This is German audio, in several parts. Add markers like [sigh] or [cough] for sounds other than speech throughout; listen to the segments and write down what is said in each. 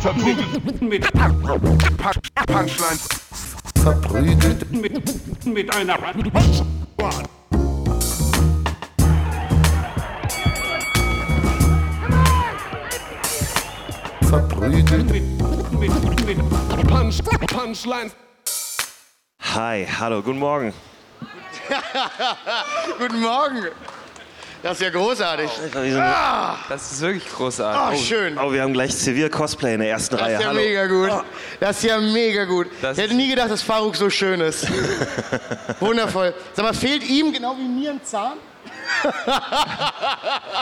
Verprügelt [laughs] mit Punch- Punchlines. verprügelt, Mit, mit einer verprügelt, mit, mit, mit Punch, Punchlines. Hi, hallo, guten Morgen. [laughs] Guten Morgen. Das ist ja großartig. Das ist wirklich großartig. Oh, schön. Oh, wir haben gleich Zivil Cosplay in der ersten Das Reihe. ist ja Hallo. mega gut. Das ist ja mega gut. Das ich hätte nie gedacht, dass Faruk so schön ist. [laughs] Wundervoll. Sag mal, fehlt ihm genau wie mir ein Zahn? Oh,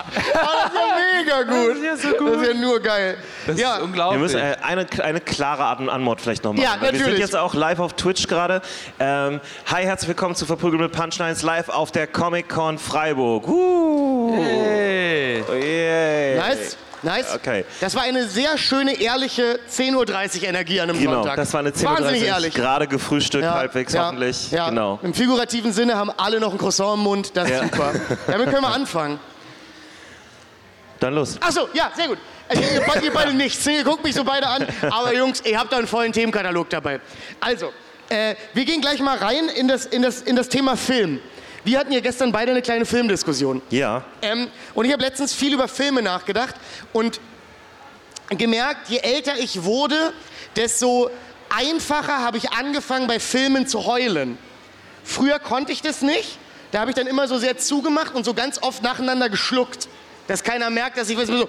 das ist ja mega gut. Das ist ja so gut. Das ist ja nur geil. Das ja, ist Wir unglaublich. müssen äh, eine, eine klare An Antwort vielleicht noch machen. Ja, Weil Wir sind natürlich. jetzt auch live auf Twitch gerade. Ähm, hi, herzlich willkommen zu Verprügelt mit Punchlines live auf der Comic-Con Freiburg. Uh. hey. Yeah. nice. Nice. Okay. Das war eine sehr schöne, ehrliche 10.30 Uhr Energie an einem Genau, Sonntag. das war eine 10.30 Wahnsinnig Uhr, ehrlich. gerade gefrühstückt halbwegs ja, hoffentlich. Ja. Genau. Im figurativen Sinne haben alle noch ein Croissant im Mund. Das ist Ja. super. Damit können wir [laughs] anfangen. Dann los. Achso, ja, sehr gut. Also, ihr, ihr beide nichts. Ihr guckt mich so beide an. Aber Jungs, ihr habt da einen vollen Themenkatalog dabei. Also, äh, wir gehen gleich mal rein in das, in, das, in das Thema Film. Wir hatten ja gestern beide eine kleine Filmdiskussion. Ja. Ähm, und ich habe letztens viel über Filme nachgedacht und gemerkt, je älter ich wurde, desto einfacher habe ich angefangen, bei Filmen zu heulen. Früher konnte ich das nicht. Da habe ich dann immer so sehr zugemacht und so ganz oft nacheinander geschluckt. Dass keiner merkt, dass ich was so.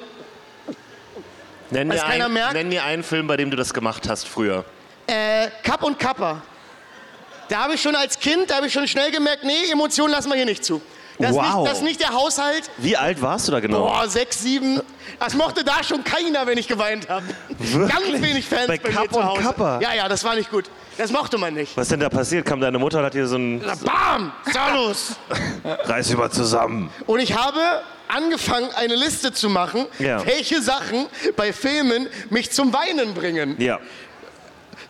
Nenn mir, ein, nenn mir einen Film, bei dem du das gemacht hast früher. Äh, Kapp und Kappa. Da habe ich schon als Kind, da habe ich schon schnell gemerkt, nee, Emotionen lassen wir hier nicht zu. Das, ist Wow. nicht, das ist nicht der Haushalt. Wie alt warst du da genau? Boah, sechs, sieben. Das mochte da schon keiner, wenn ich geweint habe. Ganz wenig Fans Bei bei, Kapp mir zu und Hause. Kappa? Ja, ja, das war nicht gut. Das mochte man nicht. Was ist denn da passiert? Kam deine Mutter und hat dir so ein Bam! Salus! [laughs] Reiß über zusammen. Und ich habe angefangen, eine Liste zu machen, Ja. welche Sachen bei Filmen mich zum Weinen bringen. Ja.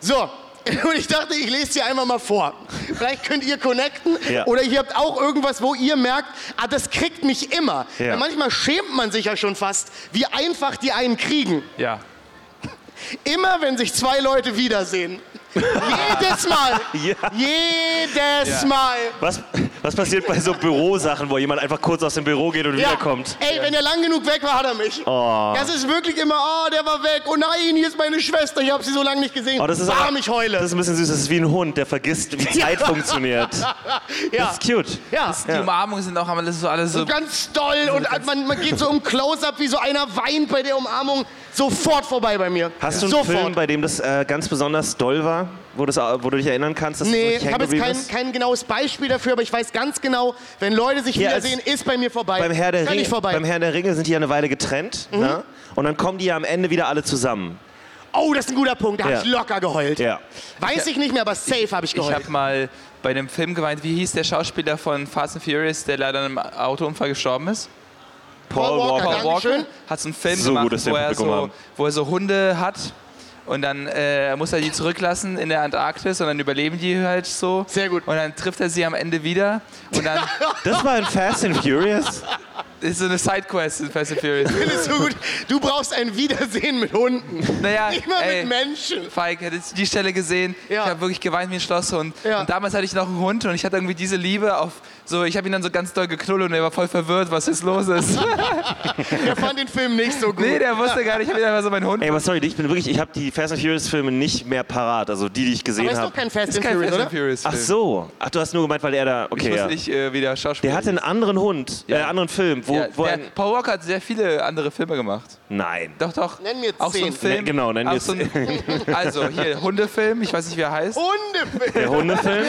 So, [laughs] und ich dachte, ich lese sie einmal mal vor. Vielleicht könnt ihr connecten Ja. oder ihr habt auch irgendwas, wo ihr merkt, ah, das kriegt mich immer. Ja. Manchmal schämt man sich ja schon fast, wie einfach die einen kriegen. Ja. Immer wenn sich zwei Leute wiedersehen. Jedes Mal. [laughs] Ja. Jedes Ja. Mal. Was, was passiert bei so Bürosachen, wo jemand einfach kurz aus dem Büro geht und wiederkommt? Ey, wenn er lang genug weg war, hat er mich. Oh. Das ist wirklich immer, oh, der war weg. Oh nein, hier ist meine Schwester. Ich habe sie so lange nicht gesehen. Oh, das ist aber- ich heule. Das ist ein bisschen süß. Das ist wie ein Hund, der vergisst, wie [laughs] Zeit funktioniert. [laughs] ja. Das ist cute. ja. Die Umarmungen sind auch alles so alles so. Ganz doll und man, man geht so im Close-Up, wie so einer weint bei der Umarmung. Sofort vorbei bei mir. Hast du einen Sofort. Film, bei dem das äh, ganz besonders doll war, wo, das, wo du dich erinnern kannst, dass Nee, ich habe jetzt kein, kein genaues Beispiel dafür, aber ich weiß ganz genau, wenn Leute sich Ja, wiedersehen, ist bei mir vorbei. Beim Herr, der nicht vorbei. beim Herr der Ringe sind die ja eine Weile getrennt. Mhm. Ne? Und dann kommen die ja am Ende wieder alle zusammen. oh, das ist ein guter Punkt. Da Ja. habe ich locker geheult. Ja. Weiß ich nicht mehr, aber safe habe ich Ich geheult. habe mal bei einem Film geweint, wie hieß der Schauspieler von Fast and Furious, der leider in einem Autounfall gestorben ist? Paul Walker, Paul Dankeschön. Walker hat so einen Film So gemacht, wo, er so, wo er so Hunde hat und dann äh, muss er die zurücklassen in der Antarktis und dann überleben die halt so. Sehr gut. Und dann trifft er sie am Ende wieder und dann [laughs] Das war in Fast and Furious. Ist so eine Sidequest in Fast and Furious. [laughs] Findest du gut? Du brauchst ein Wiedersehen mit Hunden. Naja, [laughs] Nicht mal ey, mit Menschen. Falk, hättest du die Stelle gesehen? Ja. Ich habe wirklich geweint wie ein Schlosshund. Ja. Und damals hatte ich noch einen Hund und ich hatte irgendwie diese Liebe auf so, ich habe ihn dann so ganz doll geknuddelt und er war voll verwirrt, was jetzt los ist. Der [laughs] fand den Film nicht so gut. nee, der wusste gar nicht, ich habe einfach so meinen Hund. Ey, aber sorry, ich bin wirklich, ich habe die Fast and Furious Filme nicht mehr parat, also die, die ich gesehen aber ist doch habe. kein Fast ist and kein Furious, Fast oder? and Furious Ach Film. so. Ach, du hast nur gemeint, weil er da. Ich Okay, wusste ja. nicht äh, wie der Schauspieler Der hatte einen anderen Hund, äh, anderen Film, wo, ja, wo der, ein, Paul Walker hat sehr viele andere Filme gemacht. Nein. Doch, doch. Nenn mir Auch so ein zehn. Film. Ne, genau, nenn mir so ein, [laughs] Also, hier, Hundefilm, ich weiß nicht, wie er heißt. Hundefilm. Der Hundefilm?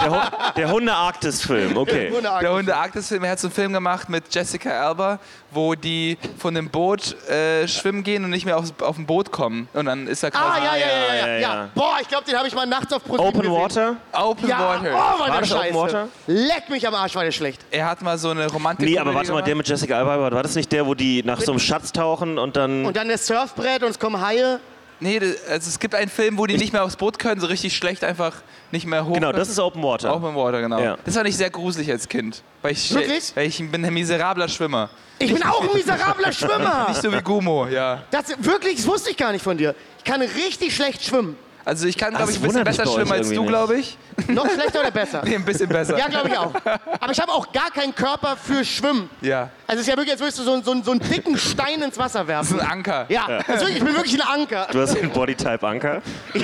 Der, Hu der Hunde-Arktis-Film, okay. Der Hunde-Arktis-Film, er hat so einen Film gemacht mit Jessica Alba, wo die von dem Boot äh, schwimmen gehen und nicht mehr aufs, auf dem Boot kommen. Und dann ist er Ah, quasi ja, ja, ja, ja, ja, ja. ja. Boah, ich glaube, den habe ich mal nachts auf ProSieben Open gesehen. Water? Open Ja, Water. oh, war, War der das Open scheiße. Water? Leck mich am Arsch, war der schlecht. Er hat mal so eine Romantik. Nee, aber warte mal, der mit Jessica Alba, war das nicht der, wo die nach so einem Schatz tauchen und dann. Und dann das Surfbrett und es kommen Haie. Nee, also es gibt einen Film, wo die nicht mehr aufs Boot können, so richtig schlecht einfach nicht mehr hoch. Genau, das ist Open Water. Open Water, genau. Ja. Das fand ich sehr gruselig als Kind. Weil ich, Wirklich? Weil ich bin ein miserabler Schwimmer. Ich bin auch ein miserabler [laughs] Schwimmer. Nicht so wie Gumo, ja. Das, wirklich, das wusste ich gar nicht von dir. Ich kann richtig schlecht schwimmen. Also ich kann, Ah, glaube das ich, ein bisschen besser schwimmen als du, glaube ich. Noch schlechter oder besser? [laughs] Nee, ein bisschen besser. Ja, glaube ich auch. Aber ich habe auch gar keinen Körper für Schwimmen. Ja. Also es ist ja wirklich, als würdest du so, so, so einen dicken Stein ins Wasser Das werfen. ist ein Anker. Ja, das ist wirklich, ich bin wirklich ein Anker. Du hast den Bodytype Anker. [laughs]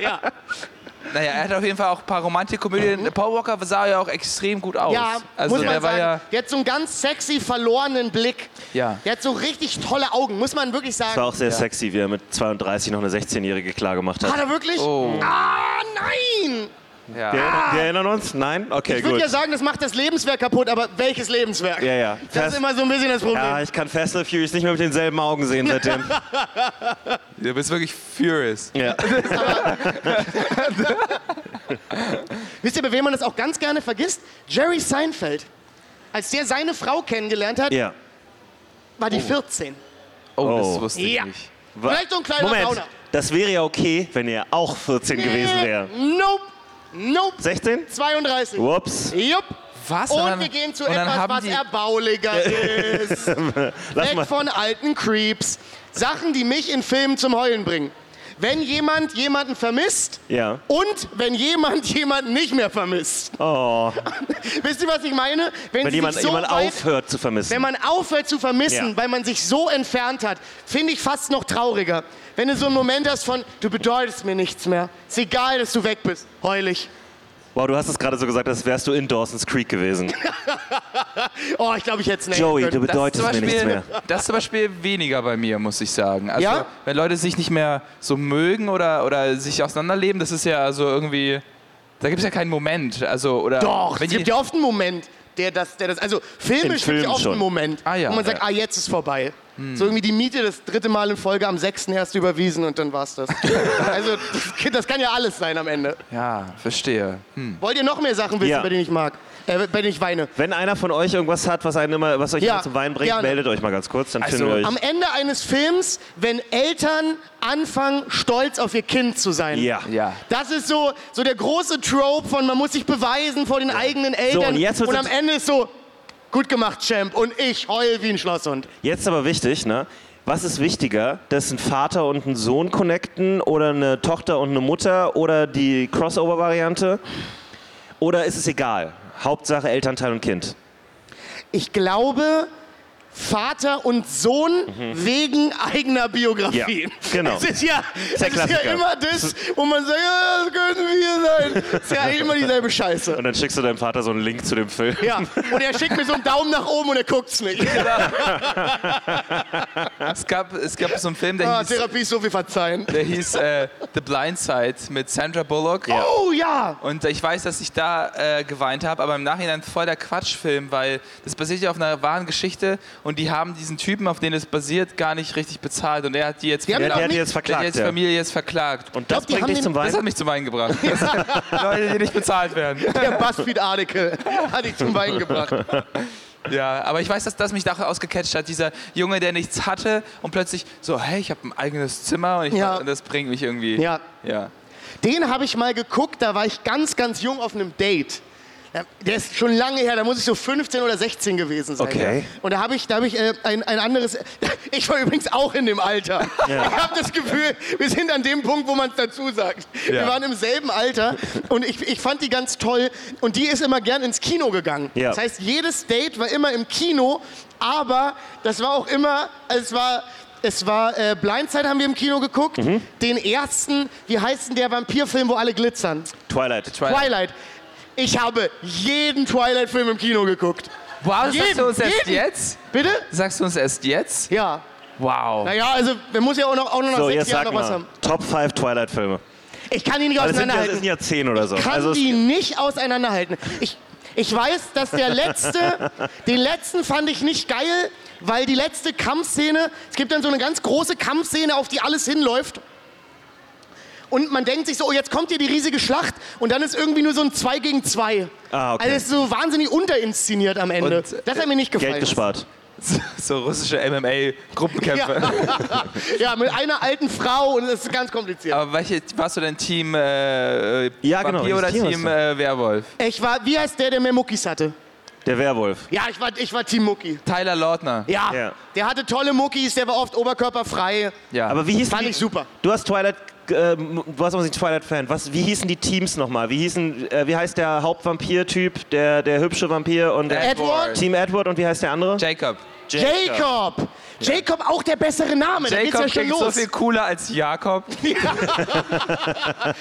Ja, Naja, er hat auf jeden Fall auch ein paar Romantikkomödien. Paul Walker sah ja auch extrem gut aus. ja also muss man sagen. ja. Der hat so einen ganz sexy, verlorenen Blick. Ja. Der hat so richtig tolle Augen, muss man wirklich sagen. Das war auch sehr sexy, wie er mit 32 noch eine 16-Jährige klar gemacht Hat hat. er wirklich? Oh. Ah, nein! Ja. Wir, wir erinnern uns? Nein? Okay, Ich würde gut. ja sagen, das macht das Lebenswerk kaputt, aber welches Lebenswerk? Ja, ja. Das Fast- ist immer so ein bisschen das Problem. ja, ich kann Fast and Furious nicht mehr mit denselben Augen sehen seitdem. [laughs] Du bist wirklich furious. ja. [laughs] Wisst ihr, bei wem man das auch ganz gerne vergisst? Jerry Seinfeld. Als der seine Frau kennengelernt hat, ja. war die 14. Oh, Oh. das wusste ich Ja. nicht. Vielleicht so ein kleiner Moment, das wäre ja okay, wenn er auch 14 gewesen wäre. Nope. Nope. 16? 32. Ups. Jupp. Was? Und dann- wir gehen zu etwas, was die- erbaulicher [laughs] ist. Lass Weg mal. von alten Creeps. Sachen, die mich in Filmen zum Heulen bringen. Wenn jemand jemanden vermisst Ja. und wenn jemand [laughs] jemanden nicht mehr vermisst. Oh, [laughs] Wisst ihr, was ich meine? wenn sie jemand, sich so jemand weit, aufhört zu vermissen. Wenn man aufhört zu vermissen, Ja. weil man sich so entfernt hat, finde ich fast noch trauriger. Wenn du so einen Moment hast von, du bedeutest mir nichts mehr. Ist egal, dass du weg bist. Heulig. wow, du hast es gerade so gesagt, als wärst du in Dawson's Creek gewesen. [laughs] Oh, ich glaube, ich hätte es nicht. Joey, du bedeutest zum mir nichts Beispiel, mehr. das ist zum Beispiel weniger bei mir, muss ich sagen. Also, Ja? wenn Leute sich nicht mehr so mögen oder, oder sich auseinanderleben, das ist ja so irgendwie. Da gibt es ja keinen Moment. Also, oder Doch, wenn es gibt ja oft einen Moment, der das, der das also filmisch gibt ja oft schon. einen Moment, Ah, ja. wo man sagt, Ja. ah, jetzt ist vorbei. So irgendwie die Miete das dritte Mal in Folge am 6. erst überwiesen und dann war's das. [laughs] also das, das kann ja alles sein am Ende. Ja, verstehe. Hm. Wollt ihr noch mehr Sachen wissen, Ja. bei denen ich mag? Äh, denen ich weine? Wenn einer von euch irgendwas hat, was, einen immer, was euch Ja, immer zum Weinen bringt, gerne. meldet euch mal ganz kurz, dann Also, finden wir euch. Am Ende eines Films, wenn Eltern anfangen, stolz auf ihr Kind zu sein. Ja. Ja. Das ist so, so der große Trope von, man muss sich beweisen vor den eigenen Eltern. und jetzt wird's am Ende ist so, gut gemacht, Champ. Und ich heul wie ein Schlosshund. Jetzt aber wichtig, ne? Was ist wichtiger, dass ein Vater und ein Sohn connecten oder eine Tochter und eine Mutter oder die Crossover-Variante? Oder ist es egal? Hauptsache Elternteil und Kind. Ich glaube, Vater und Sohn wegen eigener Biografien. Mhm. Ja, genau. Es ist ja, Ist ist ja immer das, wo man sagt, ja, das können wir sein. Es ist ja immer dieselbe Scheiße. Und dann schickst du deinem Vater so einen Link zu dem Film. Ja, und er schickt mir so einen Daumen nach oben und er guckt's nicht. Es, gab, es gab so einen Film, der Ah, hieß, Therapie ist so viel verzeihen. der hieß äh, The Blind Side mit Sandra Bullock. Oh ja! Und ich weiß, dass ich da äh, geweint habe, aber im Nachhinein voll der Quatschfilm, weil das basiert ja auf einer wahren Geschichte und die haben diesen Typen, auf den es basiert, gar nicht richtig bezahlt und er hat die jetzt, Die haben Der, der hat die jetzt der hat verklagt. jetzt Ja. Familie jetzt verklagt. Und das glaub, bringt dich zum Das Weinen? hat mich zum Weinen gebracht. [laughs] Das Leute, die nicht bezahlt werden. Der Buzzfeed-Artikel hat dich zum Weinen gebracht. [laughs] Ja, aber ich weiß, dass das mich daraus ausgecatcht hat. Dieser Junge, der nichts hatte und plötzlich so, hey, ich habe ein eigenes Zimmer und, ich, Ja. und das bringt mich irgendwie. Ja. ja. Den habe ich mal geguckt, da war ich ganz, ganz jung auf einem Date. Ja, Der ist schon lange her, da muss ich so 15 oder 16 gewesen sein. Okay. Und da habe ich, da hab ich äh, ein, ein anderes. [laughs] Ich war übrigens auch in dem Alter. Ich habe das Gefühl, wir sind an dem Punkt, wo man es dazu sagt. Wir Ja. waren im selben Alter und ich, ich fand die ganz toll. Und die ist immer gern ins Kino gegangen. Ja. Das heißt, jedes Date war immer im Kino, aber das war auch immer, es war. Es war äh, Blindside haben wir im Kino geguckt. Mhm. Den ersten, wie heißt denn der Vampirfilm, wo alle glitzern? Twilight. Twilight. Twilight. Ich habe jeden Twilight-Film im Kino geguckt. Wow, das sagst Jeden, du uns erst jeden. jetzt? Bitte? Sagst du uns erst jetzt? Ja. Wow. Naja, also, man muss ja auch noch, auch noch nach So, sechs jetzt Jahren sag noch was mal. haben. Top 5 Twilight-Filme. Ich kann die nicht Also ja, das auseinanderhalten. sind ja 10 oder so. kann Also die nicht auseinanderhalten. Ich, ich weiß, dass der letzte, [laughs] den letzten fand ich nicht geil, weil die letzte Kampfszene, es gibt dann so eine ganz große Kampfszene, auf die alles hinläuft. Und man denkt sich so, oh, jetzt kommt hier die riesige Schlacht und dann ist irgendwie nur so ein 2 gegen 2. Ah, okay. Also es ist so wahnsinnig unterinszeniert am Ende. Und, äh, das hat mir nicht gefallen. Geld gespart. [laughs] So russische MMA-Gruppenkämpfe. [laughs] Ja, mit einer alten Frau und das ist ganz kompliziert. Aber welche, warst du denn Team äh, Ja, genau, oder Team Team äh, Werwolf? Ich war, wie heißt der, der mehr Muckis hatte? Der Werwolf. Ja, ich war, ich war Team Mucki. Tyler Lautner. Ja, Ja. der hatte tolle Muckis, der war oft oberkörperfrei. Ja. Aber wie hießen Fand die, ich super. Du hast Twilight, äh, du warst aber nicht Twilight-Fan. Was, wie hießen die Teams nochmal? Wie hießen, äh, wie heißt der Hauptvampir-Typ, der, der hübsche Vampir und der Edward? Team Edward und wie heißt der andere? Jacob. Jacob. Jacob, auch der bessere Name. Da geht's Jacob ja schon klingt so los. viel cooler als Jakob. [laughs]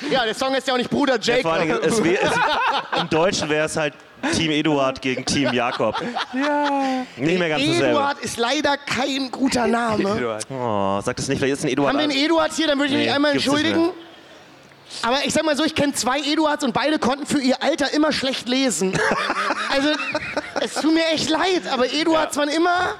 ja, der Song ist ja auch nicht Bruder Ja, Jacob. Dingen, es wär, es, [laughs] Im Deutschen wäre es halt Team Eduard gegen Team Jakob. Ja. Nicht mehr ganz dasselbe. Eduard ist leider kein guter Name. [laughs] Oh, sag das nicht, vielleicht ist ein Eduard. Haben wir einen Eduard hier, dann würde ich mich Nee, einmal entschuldigen. Aber ich sag mal so, ich kenne zwei Eduards und beide konnten für ihr Alter immer schlecht lesen. Also, es tut mir echt leid, aber Eduards waren immer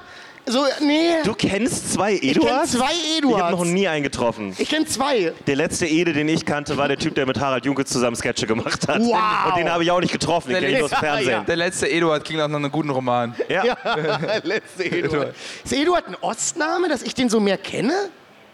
so, nee. du kennst zwei ich kenne Eduards? zwei Ich habe noch Eduards. nie einen getroffen. Ich kenne zwei. Der letzte Ede, den ich kannte, war der Typ, der mit Harald Junke zusammen Sketche gemacht hat. Wow. Und den habe ich auch nicht getroffen, den Der kenne ich nur aus dem letzte- Fernsehen. Der letzte Eduard klingt auch noch einen guten Roman. Ja. [laughs] Ja, letzte [laughs] Eduard. Ist Eduard ein Ostname, dass ich den so mehr kenne?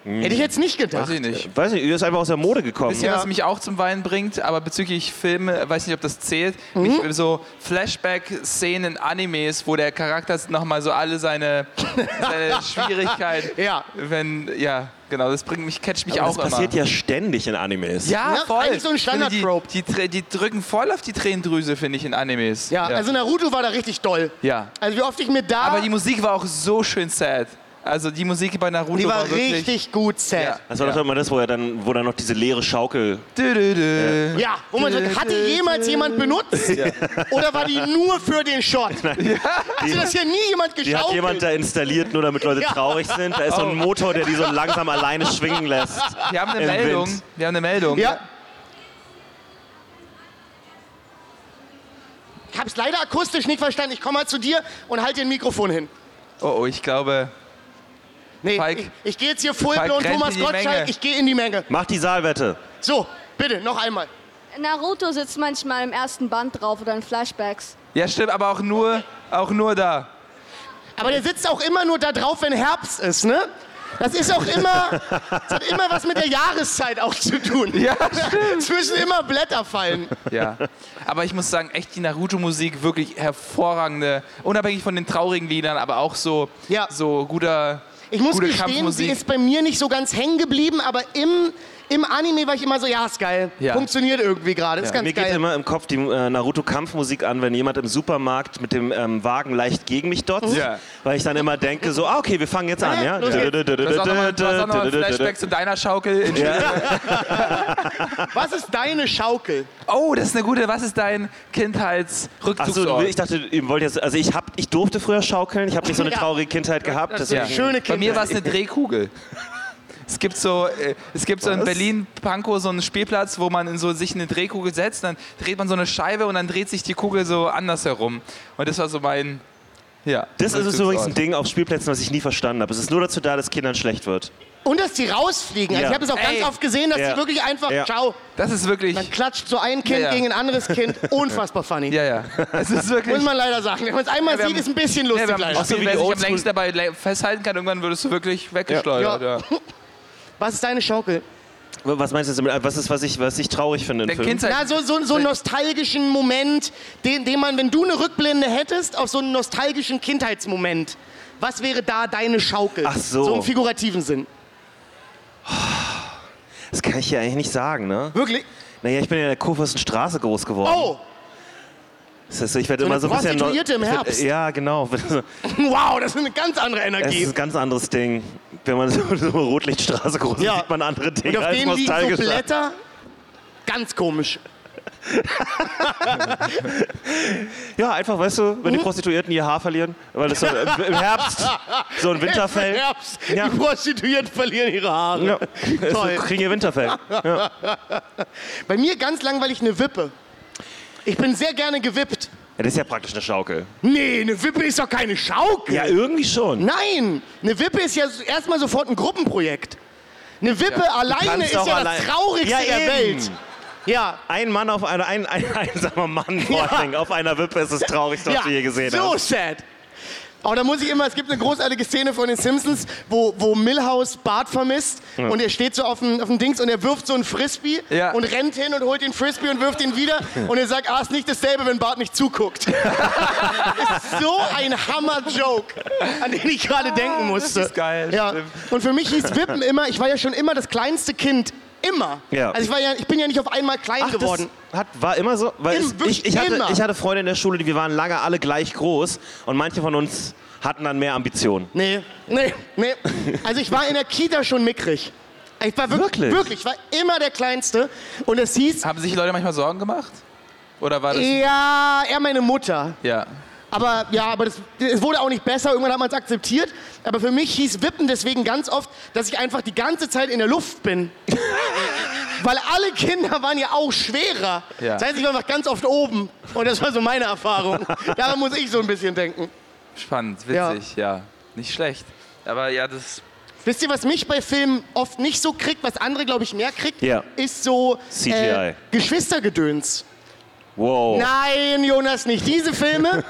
Hätte ich jetzt nicht gedacht. Weiß ich nicht. Weiß nicht, er ist einfach aus der Mode gekommen. Bisschen, Ja. was mich auch zum Weinen bringt, aber bezüglich Filme, weiß nicht, ob das zählt. Mhm. Mich, so Flashback-Szenen in Animes, wo der Charakter nochmal so alle seine, [laughs] seine Schwierigkeiten. Ja. Wenn, ja, genau, das bringt mich, catcht mich Aber auch das passiert immer. ja ständig in Animes. Ja, Ja, voll. eigentlich so ein Standard-Trope. Die, die, die drücken voll auf die Tränendrüse, finde ich, in Animes. Ja, also Naruto war da richtig doll. Ja. Also wie oft ich mir da... Aber die Musik war auch so schön sad. Also die Musik bei Naruto die war war wirklich... richtig gut sad. Ja. Das war doch immer das, wo er dann, wo dann noch diese leere Schaukel. Dü, dü, dü. Ja, wo man sagt, hat die jemals jemand benutzt? Oder war die nur für den Shot? Also das hier nie jemand Die hat jemand da installiert, nur damit Leute Ja. traurig sind. Da ist so ein Motor, der die so langsam alleine schwingen lässt. Wir haben eine Meldung. Wind. Wir haben eine Meldung. Ja. Ich hab's leider akustisch nicht verstanden. Ich komme mal zu dir und halte dir ein Mikrofon hin. Oh, oh, ich glaube... Nee, Falk- ich, ich gehe jetzt hier Full Falk Blown rennt Thomas in die Menge. Gottschalk, ich gehe in die Menge. Mach die Saalwette. So, bitte, noch einmal. Naruto sitzt manchmal im ersten Band drauf oder in Flashbacks. Ja, stimmt, aber auch nur, auch nur da. Aber der sitzt auch immer nur da drauf, wenn Herbst ist, ne? Das ist auch immer, [laughs] das hat immer was mit der Jahreszeit auch zu tun. Ja, [laughs] Es müssen immer Blätter fallen. Ja. Aber ich muss sagen, echt die Naruto-Musik wirklich hervorragende, unabhängig von den traurigen Liedern, aber auch so, Ja. so guter. Ich muss gute gestehen, sie ist bei mir nicht so ganz hängen geblieben, aber im, im Anime war ich immer so, ja, ist geil. Ja. Funktioniert irgendwie gerade, ist ganz Mir geht geil. immer im Kopf die äh, Naruto-Kampfmusik an, wenn jemand im Supermarkt mit dem ähm, Wagen leicht gegen mich dotzt. Ja. Weil ich dann immer denke, so, ah, okay, wir fangen jetzt an. Ja? Du hast auch nochmal noch mal ein Flashback zu deiner Schaukel. In [laughs] Was ist deine Schaukel? Oh, das ist eine gute. Was ist dein Achso, Kindheitsrückzugsort? ich dachte, ihr wollt jetzt, also ich, hab, ich durfte früher schaukeln, ich habe nicht so eine Ja. traurige Kindheit gehabt. Ja. Deswegen, Schöne Bei mir Kindheit. war es eine Drehkugel. Es gibt so, äh, es gibt so in? Berlin Pankow so einen Spielplatz, wo man in so sich eine Drehkugel setzt, dann dreht man so eine Scheibe und dann dreht sich die Kugel so anders herum. Und das war so mein, ja. Das ist übrigens ein Ding auf Spielplätzen, was ich nie verstanden habe. Es ist nur dazu da, dass Kindern schlecht wird. Und dass die rausfliegen. Also Ja. ich habe es auch Ey. ganz oft gesehen, dass Ja. die wirklich einfach, Ja. ciao, Das ist wirklich, dann klatscht so ein Kind Ja, ja. gegen ein anderes Kind. [laughs] Unfassbar funny. ja, ja. Es ist wirklich. Muss man leider sagen. Wenn man es einmal sieht, haben- ist ein bisschen Ja, lustig wir haben leider. ein Spiel, wie wer die sich am längsten dabei festhalten kann, irgendwann würdest du wirklich weggeschleudert. Ja. [laughs] Was ist deine Schaukel? Was meinst du damit? Was ist, was ich, was ich traurig finde im Film? Kindheit. Na, so, so, so einen nostalgischen Moment, den, den man, wenn du eine Rückblende hättest, auf so einen nostalgischen Kindheitsmoment. Was wäre da deine Schaukel? Ach so. So im figurativen Sinn. Das kann ich hier eigentlich nicht sagen, ne? Wirklich? Naja, ich bin ja in der Kurfürstenstraße groß geworden. Oh, Das heißt, ich werde So immer so ein bisschen. Prostituierte im ich werd- Herbst. Ja, genau. [laughs] wow, das ist eine ganz andere Es Energie. ist ein ganz anderes Ding. Wenn man so, [laughs] so eine Rotlichtstraße groß ist, Ja. sieht man andere Dinge Und auf als denen liegen so. Blätter. Ganz komisch. Ja, einfach, weißt du, wenn die Hm? Prostituierten ihr Haar verlieren, weil es so im, im Herbst so ein [laughs] Winterfell. Herbst. Ja. Die Prostituierten verlieren ihre Haare. Ja, Toll. kriegen ihr Winterfell. [laughs] Bei mir ganz langweilig eine Wippe. Ich bin sehr gerne gewippt. Ja, das ist ja praktisch eine Schaukel. Nee, eine Wippe ist doch keine Schaukel. Ja, irgendwie schon. Nein, eine Wippe ist ja erstmal sofort ein Gruppenprojekt. Eine Wippe alleine kannst ist ja auch das allein- Traurigste Ja, der eben. Welt. Ja. Ein Mann auf einer, ein, ein [laughs] einsamer Mann vor Ja. allen Dingen, auf einer Wippe ist das Traurigste, was ja, du je gesehen so hast. sad. Aber da muss ich immer, es gibt eine großartige Szene von den Simpsons, wo, wo Milhouse Bart vermisst und er steht so auf dem, auf dem Dings und er wirft so einen Frisbee Ja. und rennt hin und holt den Frisbee und wirft ihn wieder und er sagt, ah, ist nicht dasselbe, wenn Bart nicht zuguckt. das [laughs] ist so ein Hammer-Joke, an den ich gerade denken musste. Ah, ist geil, Ja. stimmt. Und für mich hieß Wippen immer, ich war ja schon immer das kleinste Kind. Immer. Ja. Also ich, war ja, ich bin ja nicht auf einmal klein Ach, geworden. das hat, war immer so? Weil Im- es, ich, ich, hatte, immer. ich hatte Freunde in der Schule, die wir waren lange alle gleich groß und manche von uns hatten dann mehr Ambitionen. Nee, nee, nee. Also ich war in der Kita schon mickrig. Ich war wirklich, Wirklich? wirklich, ich war immer der Kleinste. Und es hieß, Haben sich die Leute manchmal Sorgen gemacht? Oder war das. ja, eher meine Mutter. Ja. Aber ja, aber das, es wurde auch nicht besser. Irgendwann hat man es akzeptiert. Aber für mich hieß Wippen deswegen ganz oft, dass ich einfach die ganze Zeit in der Luft bin. [laughs] Weil alle Kinder waren ja auch schwerer. Ja. Das heißt, ich war einfach ganz oft oben. Und das war so meine Erfahrung. [laughs] Daran muss ich so ein bisschen denken. Spannend, Ja. witzig, ja. Nicht schlecht. Aber ja, das. Wisst ihr, was mich bei Filmen oft nicht so kriegt, was andere, glaube ich, mehr kriegt? Ja. Ist so CGI. Äh, Geschwistergedöns. Wow. Nein, Jonas, nicht diese Filme.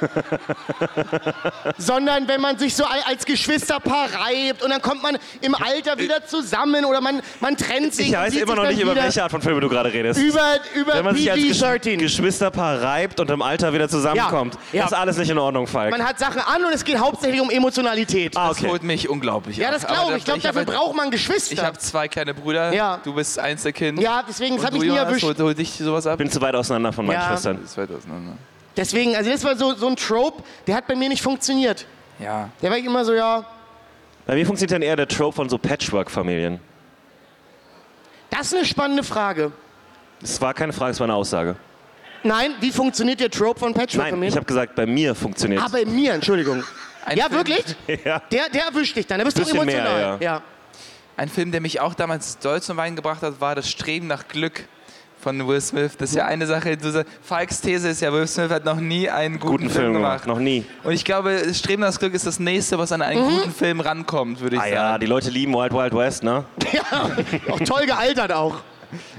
sondern wenn man sich so al- als Geschwisterpaar reibt und dann kommt man im Alter wieder zusammen oder man, man trennt sich. Ich weiß immer noch nicht, über welche Art von Filme du gerade redest. Über, über Wenn man sich als Gesch PG-13. Geschwisterpaar reibt und im Alter wieder zusammenkommt, Ja. ist alles nicht in Ordnung, Falk. Man hat Sachen an und es geht hauptsächlich um Emotionalität. ah, Das okay. holt mich unglaublich ja, das glaube ich. Ich glaube, dafür braucht man Ich Geschwister. habe zwei kleine Brüder. Ja. Du bist Einzelkind. ja, deswegen, das Und habe ich du, nie erwischt. holt, holt dich sowas ab? bin zu weit auseinander von meinen Ja. Das ist weit auseinander. Deswegen, also das war so, so ein Trope, der hat bei mir nicht funktioniert. Ja. Der war ich immer so, ja, Bei mir funktioniert dann eher der Trope von so Patchwork-Familien. das ist eine spannende Frage. Das war keine Frage, es war eine Aussage. Nein, wie funktioniert der Trope von Patchwork Nein, ich habe gesagt, bei mir funktioniert Ah, bei mir, Entschuldigung. Ein ja, Film- wirklich? [laughs] Ja. Der, der erwischt dich dann, da bist du Bisschen mehr, emotional. ja. Ein Film, der mich auch damals doll zum Weinen gebracht hat, war Das Streben nach Glück von Will Smith. Das ist ja eine Sache, Falks These ist ja, Will Smith hat noch nie einen guten, Guten Film gemacht, noch nie. Und ich glaube, das Streben nach Glück ist das nächste, was an einen guten Film rankommt, würde ich Ah sagen. ja, die Leute lieben Wild Wild West, ne? [laughs] ja. Auch toll gealtert auch.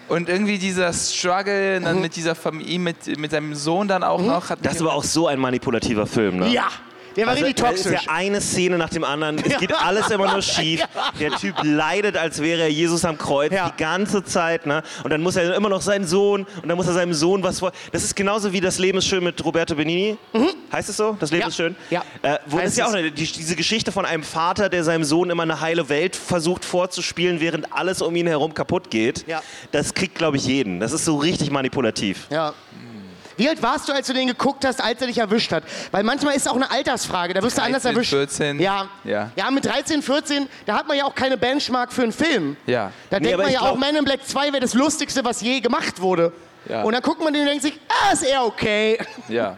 Und irgendwie dieser Struggle dann mit dieser Familie, mit, mit seinem Sohn dann auch noch. Hat Das ist aber auch so ein manipulativer Film, ne? Ja, der war Also, richtig da ist toxisch. ja eine Szene nach dem anderen. Es geht alles immer nur [laughs] schief. Der Typ leidet, als wäre er Jesus am Kreuz Ja. die ganze Zeit. Ne? Und dann muss er immer noch seinen Sohn und dann muss er seinem Sohn was vor. Das ist genauso wie Das Leben ist schön mit Roberto Benini. Heißt es so? Das Leben Ja. ist schön? Ja. Äh, wo Heißt ist ja auch es. eine, die, diese Geschichte von einem Vater, der seinem Sohn immer eine heile Welt versucht vorzuspielen, während alles um ihn herum kaputt geht. Ja. Das kriegt, glaube ich, jeden. Das ist so richtig manipulativ. Ja. Wie alt warst du, als du den geguckt hast, als er dich erwischt hat? Weil manchmal ist es auch eine Altersfrage, da wirst du anders 13, erwischt. 14. Ja. Ja. ja, mit 13, 14, da hat man ja auch keine Benchmark für einen Film. Ja. Da Nee, denkt man ja glaub- auch, Man in Black 2 wäre das Lustigste, was je gemacht wurde. Ja. Und dann guckt man den und denkt sich, ah, ist eher okay. [laughs] Ja.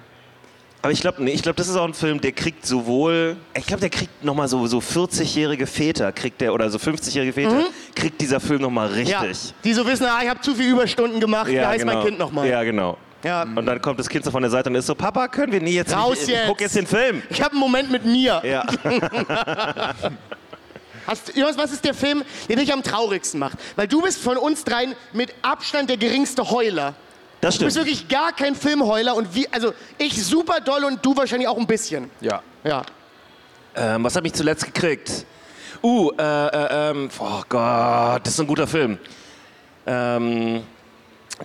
Aber ich glaube, nee, ich glaube, das ist auch ein Film, der kriegt sowohl, ich glaube, der kriegt nochmal so, so 40-jährige Väter, kriegt der, oder so 50-jährige Väter, kriegt dieser Film nochmal richtig. Ja. Die so wissen, ah, ich habe zu viel Überstunden gemacht, wie heißt mein Kind nochmal? Ja, genau. Ja. Und dann kommt das Kind so von der Seite und ist so, Papa, können wir nie jetzt, Raus nicht, jetzt. guck jetzt den Film. Ich habe einen Moment mit mir. Ja. [laughs] Hast, Jonas, was ist der Film, der dich am traurigsten macht? Weil du bist von uns dreien mit Abstand der geringste Heuler. Das Du bist stimmt. wirklich gar kein Filmheuler und wie, also ich super doll und du wahrscheinlich auch ein bisschen. Ja. Ja. Ähm, was habe ich zuletzt gekriegt? Uh, äh, äh, ähm, oh Gott, das ist ein guter Film. Ähm,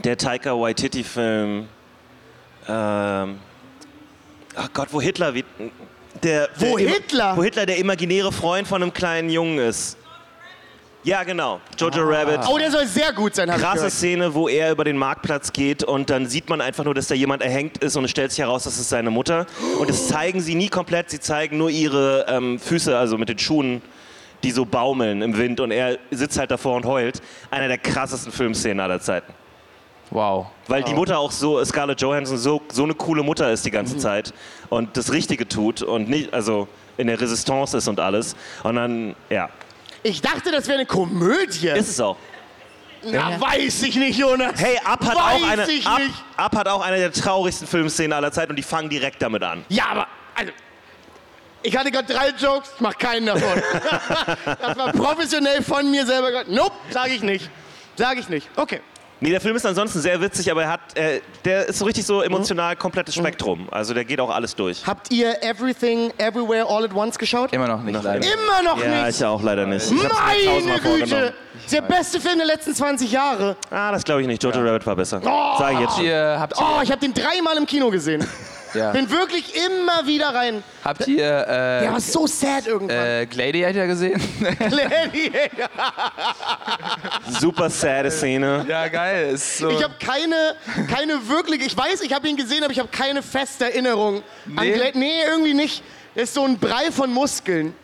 der Taika Waititi-Film. Ähm, ach Gott, wo Hitler wie, der, Wo der, Hitler? Wo Hitler der imaginäre Freund von einem kleinen Jungen ist. Ja, genau. Jojo Rabbit. Oh, der soll sehr gut sein, hab ich Krasse. Szene, wo er über den Marktplatz geht und dann sieht man einfach nur, dass da jemand erhängt ist und es stellt sich heraus, das ist seine Mutter. Und das zeigen sie nie komplett, sie zeigen nur ihre ähm, Füße, also mit den Schuhen, die so baumeln im Wind und er sitzt halt davor und heult. Einer der krassesten Filmszenen aller Zeiten. Wow. Weil die Mutter auch so, Scarlett Johansson, so, so eine coole Mutter ist die ganze Zeit und das Richtige tut und nicht, also in der Resistance ist und alles. Und dann, ja, Ich dachte, das wäre eine Komödie. ist es auch. Na, weiß ich nicht, Jonas. Hey, Up hat, Weiß auch eine, ich Up. Up hat auch eine der traurigsten Filmszenen aller Zeit und die fangen direkt damit an. Ja, aber, also, ich hatte gerade drei Jokes, ich mach keinen davon. [laughs] das war professionell von mir selber. Nope, sage ich nicht. Sage ich nicht. Okay. Nee, der Film ist ansonsten sehr witzig, aber er hat, äh, der ist so richtig so emotional komplettes Spektrum. Also der geht auch alles durch. Habt ihr Everything, Everywhere, All at Once geschaut? Immer noch nicht, Noch leider. Immer noch Ja, nicht. ich auch leider nicht. Ich hab's mir Meine tausendmal vorgenommen. Güte. Der beste Film der letzten 20 Jahre. Ah, das glaube ich nicht. Jojo Rabbit war besser. Sag ich jetzt schon. Ihr, habt, ihr, Oh, ich habe den dreimal im Kino gesehen. [laughs] ja. Bin wirklich immer wieder rein. habt ihr äh, Der war so sad irgendwann. äh, Gladiator gesehen? [laughs] Gladiator. Super sad Szene. ja, geil. Ist so. Ich habe keine, keine wirklich, ich weiß, ich habe ihn gesehen, aber ich habe keine feste Erinnerung. Nee? An Glad nee, irgendwie nicht. Das ist so ein Brei von Muskeln.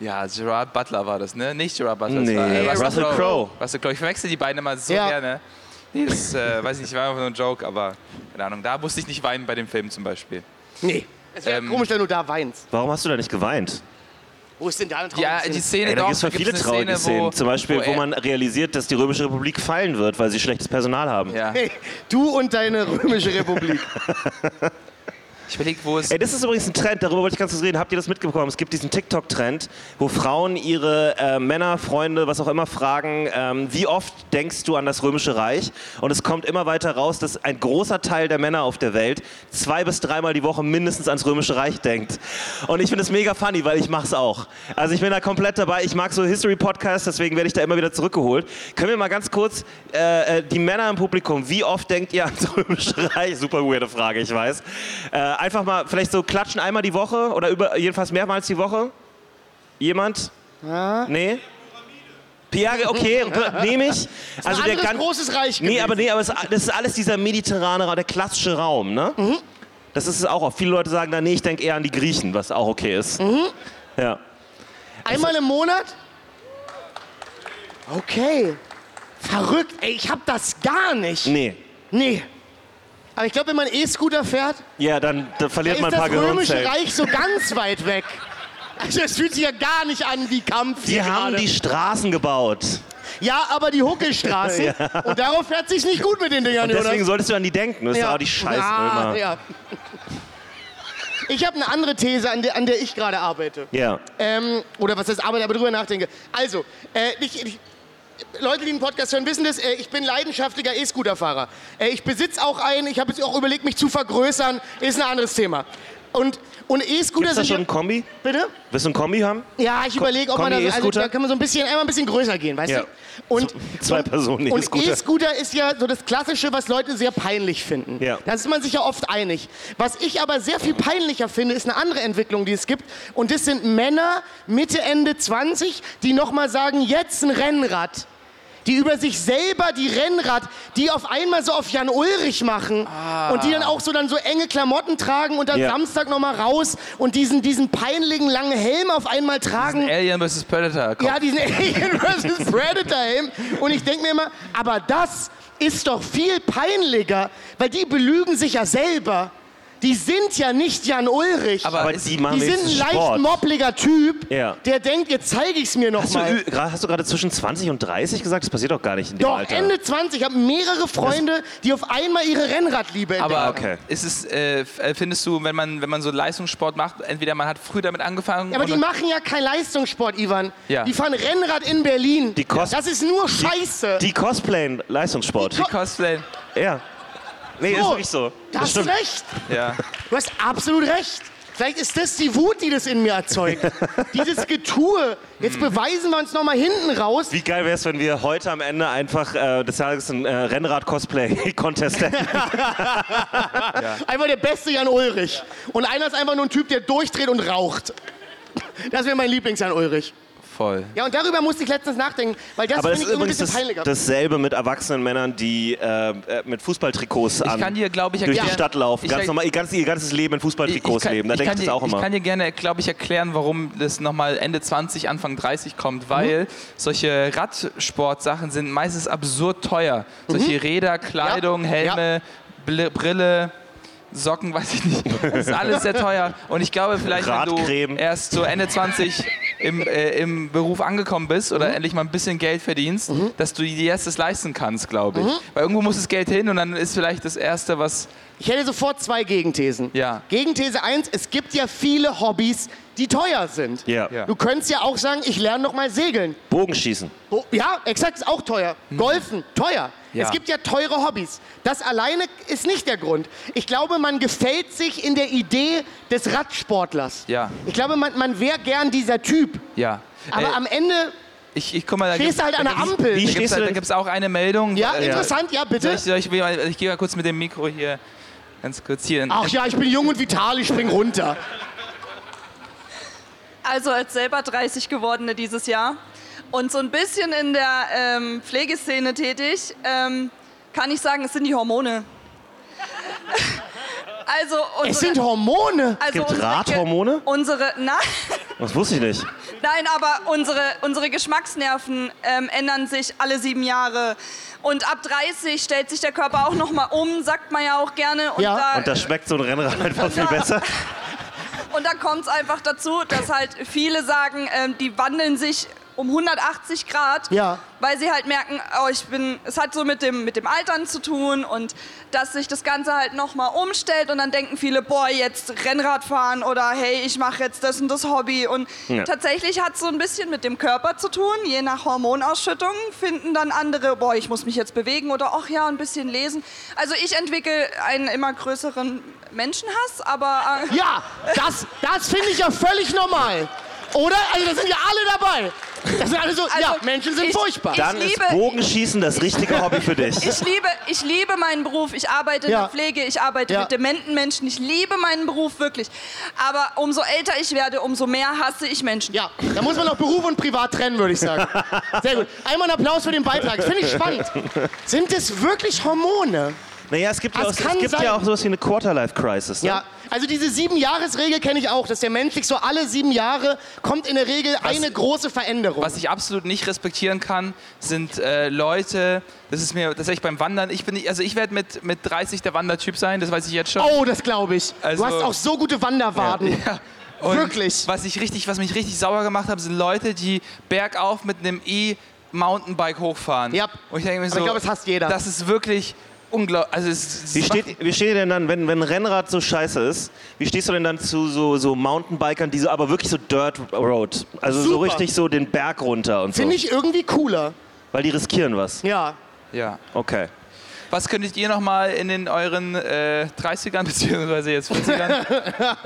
Ja, Gerard Butler war das, ne? Nicht Gerard Butler. Nee, das war, äh, Russell Crowe. Russell Crowe. Ich verwechsel die beiden immer so Ja. gerne. Nee, das äh, weiß ich nicht, war einfach nur ein Joke, aber keine Ahnung. Da musste ich nicht weinen bei dem Film zum Beispiel. Nee. Es wäre Ähm, komisch, wenn du da weinst. Warum hast du da nicht geweint? Wo ist denn da eine traurige Ja, Szene? die Szene Ey, da doch, gibt es gibt's viele eine traurige Szene, Szenen. Zum Beispiel, wo, er- man realisiert, dass die Römische Republik fallen wird, weil sie schlechtes Personal haben. Ja. [laughs] Hey, du und deine römische Republik. [laughs] Ich überlege, wo es. Ey, das ist übrigens ein Trend, darüber wollte ich ganz kurz reden. Habt ihr das mitbekommen? Es gibt diesen TikTok-Trend, wo Frauen ihre äh, Männer, Freunde, was auch immer fragen, ähm, wie oft denkst du an das Römische Reich? Und es kommt immer weiter raus, dass ein großer Teil der Männer auf der Welt zwei bis dreimal die Woche mindestens ans Römische Reich denkt. Und ich finde es mega funny, weil ich mache es auch. Also ich bin da komplett dabei. Ich mag so History-Podcasts, deswegen werde ich da immer wieder zurückgeholt. Können wir mal ganz kurz, äh, äh, die Männer im Publikum, wie oft denkt ihr ans [laughs] Römische Reich? Super weirde Frage, ich weiß. Äh, einfach mal vielleicht so klatschen einmal die Woche oder über, jedenfalls mehrmals die Woche? Jemand? Ja. Nee? Ja, okay, [laughs] nehme ich. Also ein anderes großes Reich Nee, gewesen. aber nee, aber es, das ist alles dieser mediterrane Raum, der klassische Raum, ne? Mhm. Das ist es auch. Viele Leute sagen dann, nee, ich denke eher an die Griechen, was auch okay ist. Mhm. Ja. Einmal im Monat? Okay. Verrückt. Ey, ich hab das gar nicht. Nee. Nee. Aber ich glaube, wenn man E-Scooter fährt, Ja, dann da da verliert ist man ein das paar römische Gehirnzellen. Reich so ganz weit weg. Also es fühlt sich ja gar nicht an wie Kampf. Die hier haben gerade. die Straßen gebaut. Ja, aber die Huckelstraße. [laughs] Und darauf fährt sich nicht gut mit den Dingern, Und deswegen solltest du an die denken. Das ist auch die Scheiße Ah, immer. ja. Ich habe eine andere These, an der, an der ich gerade arbeite. Ja. Ähm, oder was heißt arbeite, aber drüber nachdenke. Also, äh, ich, ich, Leute, die den Podcast hören, wissen das, ich bin leidenschaftlicher E-Scooter-Fahrer. Ich besitze auch einen, ich habe jetzt auch überlegt, mich zu vergrößern, ist ein anderes Thema. Und, und E-Scooter Ist das sind... schon ein Kombi? Bitte? Willst du ein Kombi haben? Ja, ich überlege, ob man da, Kombi also, E-Scooter? da kann man so ein bisschen, einmal ein bisschen größer gehen, weißt Ja. du? Und, zwei Personen und E-Scooter. E-Scooter ist ja so das Klassische, was Leute sehr peinlich finden. Ja. Da ist man sich ja oft einig. Was ich aber sehr viel peinlicher finde, ist eine andere Entwicklung, die es gibt. Und das sind Männer Mitte, Ende 20, die nochmal sagen, jetzt ein Rennrad. Die über sich selber die Rennrad, die auf einmal so auf Jan Ulrich machen und die dann auch so dann so enge Klamotten tragen und dann Ja. Samstag nochmal raus und diesen, diesen peinlichen langen Helm auf einmal tragen. Alien vs. Predator. Ja, diesen Alien [laughs] vs. Predator Helm. Und ich denke mir immer, aber das ist doch viel peinlicher, weil die belügen sich ja selber. Die sind ja nicht Jan Ulrich. Aber Aber die machen die sind ein leicht Sport. moppliger Typ, Ja. der denkt, jetzt zeige ich es mir Hast du, nochmal. ü- gra- hast du gerade zwischen 20 und 30 gesagt? Das passiert doch gar nicht in dem Doch, Alter. Ende 20. Ich habe mehrere Freunde, die auf einmal ihre Rennradliebe entdecken. Aber Okay. ist es, äh, äh, findest du, wenn man, wenn man so Leistungssport macht, entweder man hat früh damit angefangen Ja, aber die machen ja kein Leistungssport, Ivan. Ja. Die fahren Rennrad in Berlin. Die das ist nur Scheiße. Die cosplayen Leistungssport. Die ko- Cosplay. ja. Nee, So, ist wirklich so. da hast du recht. Ja. Du hast absolut recht. Vielleicht ist das die Wut, die das in mir erzeugt. [laughs] Dieses Getue. Jetzt beweisen wir uns noch mal hinten raus. Wie geil wäre es, wenn wir heute am Ende einfach äh, des Tages einen äh, Rennrad-Cosplay-Contest hätten? [laughs] Einfach der beste Jan Ulrich. Und einer ist einfach nur ein Typ, der durchdreht und raucht. Das wäre mein Lieblings-Jan Ulrich. Voll. Ja, und darüber musste ich letztens nachdenken, weil das Aber finde das ich ist ein übrigens bisschen das, peinlicher. dasselbe mit erwachsenen Männern, die äh, äh, mit Fußballtrikots an kann dir, ich, durch die erklären- Stadt laufen. ich Ganz kann- normal, ihr, ganz, ihr ganzes Leben in Fußballtrikots kann- leben. Da ich denke kann ich dir- das auch immer. Ich kann dir gerne, glaube ich, erklären, warum das nochmal Ende 20, Anfang 30 kommt, weil Mhm. solche Radsportsachen sind meistens absurd teuer. Solche Räder, Kleidung, Ja. Helme, Bl- Brille. Socken, weiß ich nicht. Das ist alles sehr teuer. Und ich glaube, vielleicht, wenn du erst so Ende 20 im, äh, im Beruf angekommen bist oder Mhm. endlich mal ein bisschen Geld verdienst, dass du dir erst das leisten kannst, glaube Mhm. ich. Weil irgendwo muss das Geld hin und dann ist vielleicht das Erste, was Ich hätte sofort zwei Gegenthesen. Ja. Gegenthese 1, es gibt ja viele Hobbys, die teuer sind. Ja. Ja. Du könntest ja auch sagen, ich lerne noch mal segeln. Bogenschießen. Oh, ja, exakt, ist auch teuer. Golfen, teuer. Mhm. Ja. Es gibt ja teure Hobbys. Das alleine ist nicht der Grund. Ich glaube, man gefällt sich in der Idee des Radsportlers. Ja. Ich glaube, man, man wäre gern dieser Typ. Ja. Aber Äh, am Ende ich, ich guck mal, da stehst du halt an der Ampel. Wie Da stehst gibt du es auch eine Meldung. Ja, Äh, interessant, ja, Soll bitte. ich, soll ich, ich gehe mal kurz mit dem Mikro hier ganz kurz hier. Ach ja, ich bin jung und vital, ich spring runter. Also als selber 30 gewordene dieses Jahr und so ein bisschen in der ähm, Pflegeszene tätig, ähm, kann ich sagen, es sind die Hormone. Also unsere, Es sind Hormone. also gibt unsere Radhormone? Unsere, nein, [laughs] Das wusste ich nicht. nein, aber unsere, unsere Geschmacksnerven ähm, ändern sich alle sieben Jahre. Und ab 30 stellt sich der Körper auch noch mal um, sagt man ja auch gerne. Und Ja. da, Und da schmeckt so ein Rennrad einfach viel besser. Und da kommt es einfach dazu, dass halt viele sagen, ähm, die wandeln sich um 180 Grad, Ja. weil sie halt merken, oh, ich bin, es hat so mit dem, mit dem Altern zu tun und dass sich das Ganze halt nochmal umstellt und dann denken viele, boah, jetzt Rennrad fahren oder hey, ich mache jetzt das und das Hobby und Ja. tatsächlich hat es so ein bisschen mit dem Körper zu tun, je nach Hormonausschüttung finden dann andere, boah, ich muss mich jetzt bewegen oder ach ja, ein bisschen lesen. Also ich entwickle einen immer größeren Menschenhass, aber äh, Ja, das, das finde ich ja völlig normal. Oder? Also da sind ja alle dabei. Das sind alle so, ja, Also, Menschen sind ich- furchtbar. ich- Dann ist liebe- Bogenschießen das richtige Hobby für dich. Ich liebe, ich liebe meinen Beruf. Ich arbeite Ja. in der Pflege, ich arbeite Ja. mit dementen Menschen. Ich liebe meinen Beruf wirklich. Aber umso älter ich werde, umso mehr hasse ich Menschen. Ja, da muss man auch Beruf und Privat trennen, würde ich sagen. Sehr gut. Einmal einen Applaus für den Beitrag. Das finde ich spannend. Sind es wirklich Hormone? Naja, es gibt, ja auch, Das es kann gibt sein. ja auch sowas wie eine Quarter-Life-Crisis. Ne? Ja, also diese Sieben-Jahres-Regel kenne ich auch, dass der Mensch sich so alle sieben Jahre kommt in der Regel eine große Veränderung. Was ich absolut nicht respektieren kann, sind äh, Leute, das ist mir tatsächlich beim Wandern, ich bin nicht, also ich werde mit, mit 30 der Wandertyp sein, das weiß ich jetzt schon. Oh, das glaube ich. Also- du hast auch so gute Wanderwaden. Ja. [laughs] Und Wirklich? Was, ich richtig, was mich richtig sauer gemacht hat, sind Leute, die bergauf mit einem E-Mountainbike hochfahren. Ja. Und ich denke mir so, ich glaube, es hasst jeder. Das ist wirklich unglaublich. Also Wie steht, wie steht ihr denn dann, wenn, wenn ein Rennrad so scheiße ist, wie stehst du denn dann zu so, so Mountainbikern, die so, aber wirklich so Dirt Road, also so Super. richtig so den Berg runter und so, Finde ich irgendwie cooler. weil die riskieren was. Ja. ja. Okay. Was könntet ihr noch mal in den euren äh, 30ern [laughs] beziehungsweise jetzt 40ern [laughs]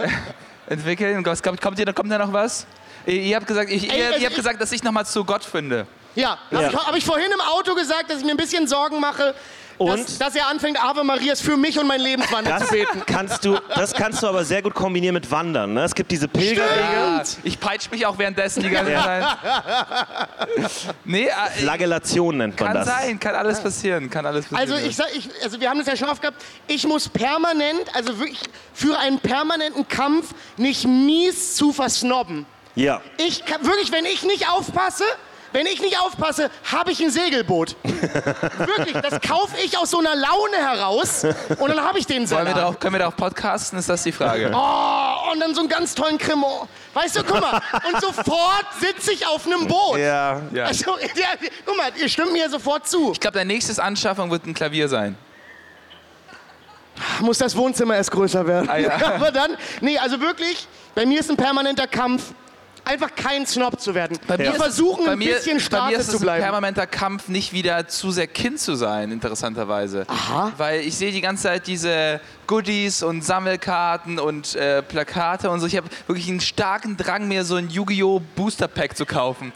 entwickeln? Was, kommt, kommt, ihr, kommt da noch was? Ihr, ihr habt gesagt, ich, Ey, ihr, also ihr habt ich- gesagt, dass ich noch mal zu Gott finde. Ja, Ja. habe ich, hab ich vorhin im Auto gesagt, dass ich mir ein bisschen Sorgen mache, Und? dass er anfängt, Ave Marias für mich und mein Lebenswandel Das zu beten. kannst, du, das kannst du aber sehr gut kombinieren mit Wandern. Ne? Es gibt diese Pilgerwege. Ja, ich peitsche mich auch währenddessen die ganze Zeit. [laughs] nee, äh, Flagellation nennt man kann das. sein, kann alles passieren, kann alles passieren. Also ich sag, ich, also wir haben das ja schon oft gehabt, ich muss permanent, also wirklich für einen permanenten Kampf nicht mies zu versnobben. Ja. Ich kann, wirklich, wenn ich nicht aufpasse, wenn ich nicht aufpasse, habe ich ein Segelboot. wirklich, das kaufe ich aus so einer Laune heraus und dann habe ich den Wollen wir Salat. darauf, können wir darauf podcasten? Ist das die Frage? Oh, und dann so einen ganz tollen Cremant. Weißt du, guck mal, und sofort sitze ich auf einem Boot. Ja. Ja. Also, ja, guck mal, ihr stimmt mir sofort zu. Ich glaube, deine nächste Anschaffung wird ein Klavier sein. Muss das Wohnzimmer erst größer werden. Ah, ja. [laughs] Aber dann, nee, also wirklich, bei mir ist ein permanenter Kampf, einfach kein Snob zu werden. Bei mir Wir ist es- versuchen bei ein mir, bisschen Bei mir ist zu es ein bleiben. permanenter Kampf, nicht wieder zu sehr Kind zu sein, interessanterweise. Aha. Weil ich sehe die ganze Zeit diese Goodies und Sammelkarten und äh, Plakate und so. Ich habe wirklich einen starken Drang, mir so ein Yu-Gi-Oh! Booster Pack zu kaufen.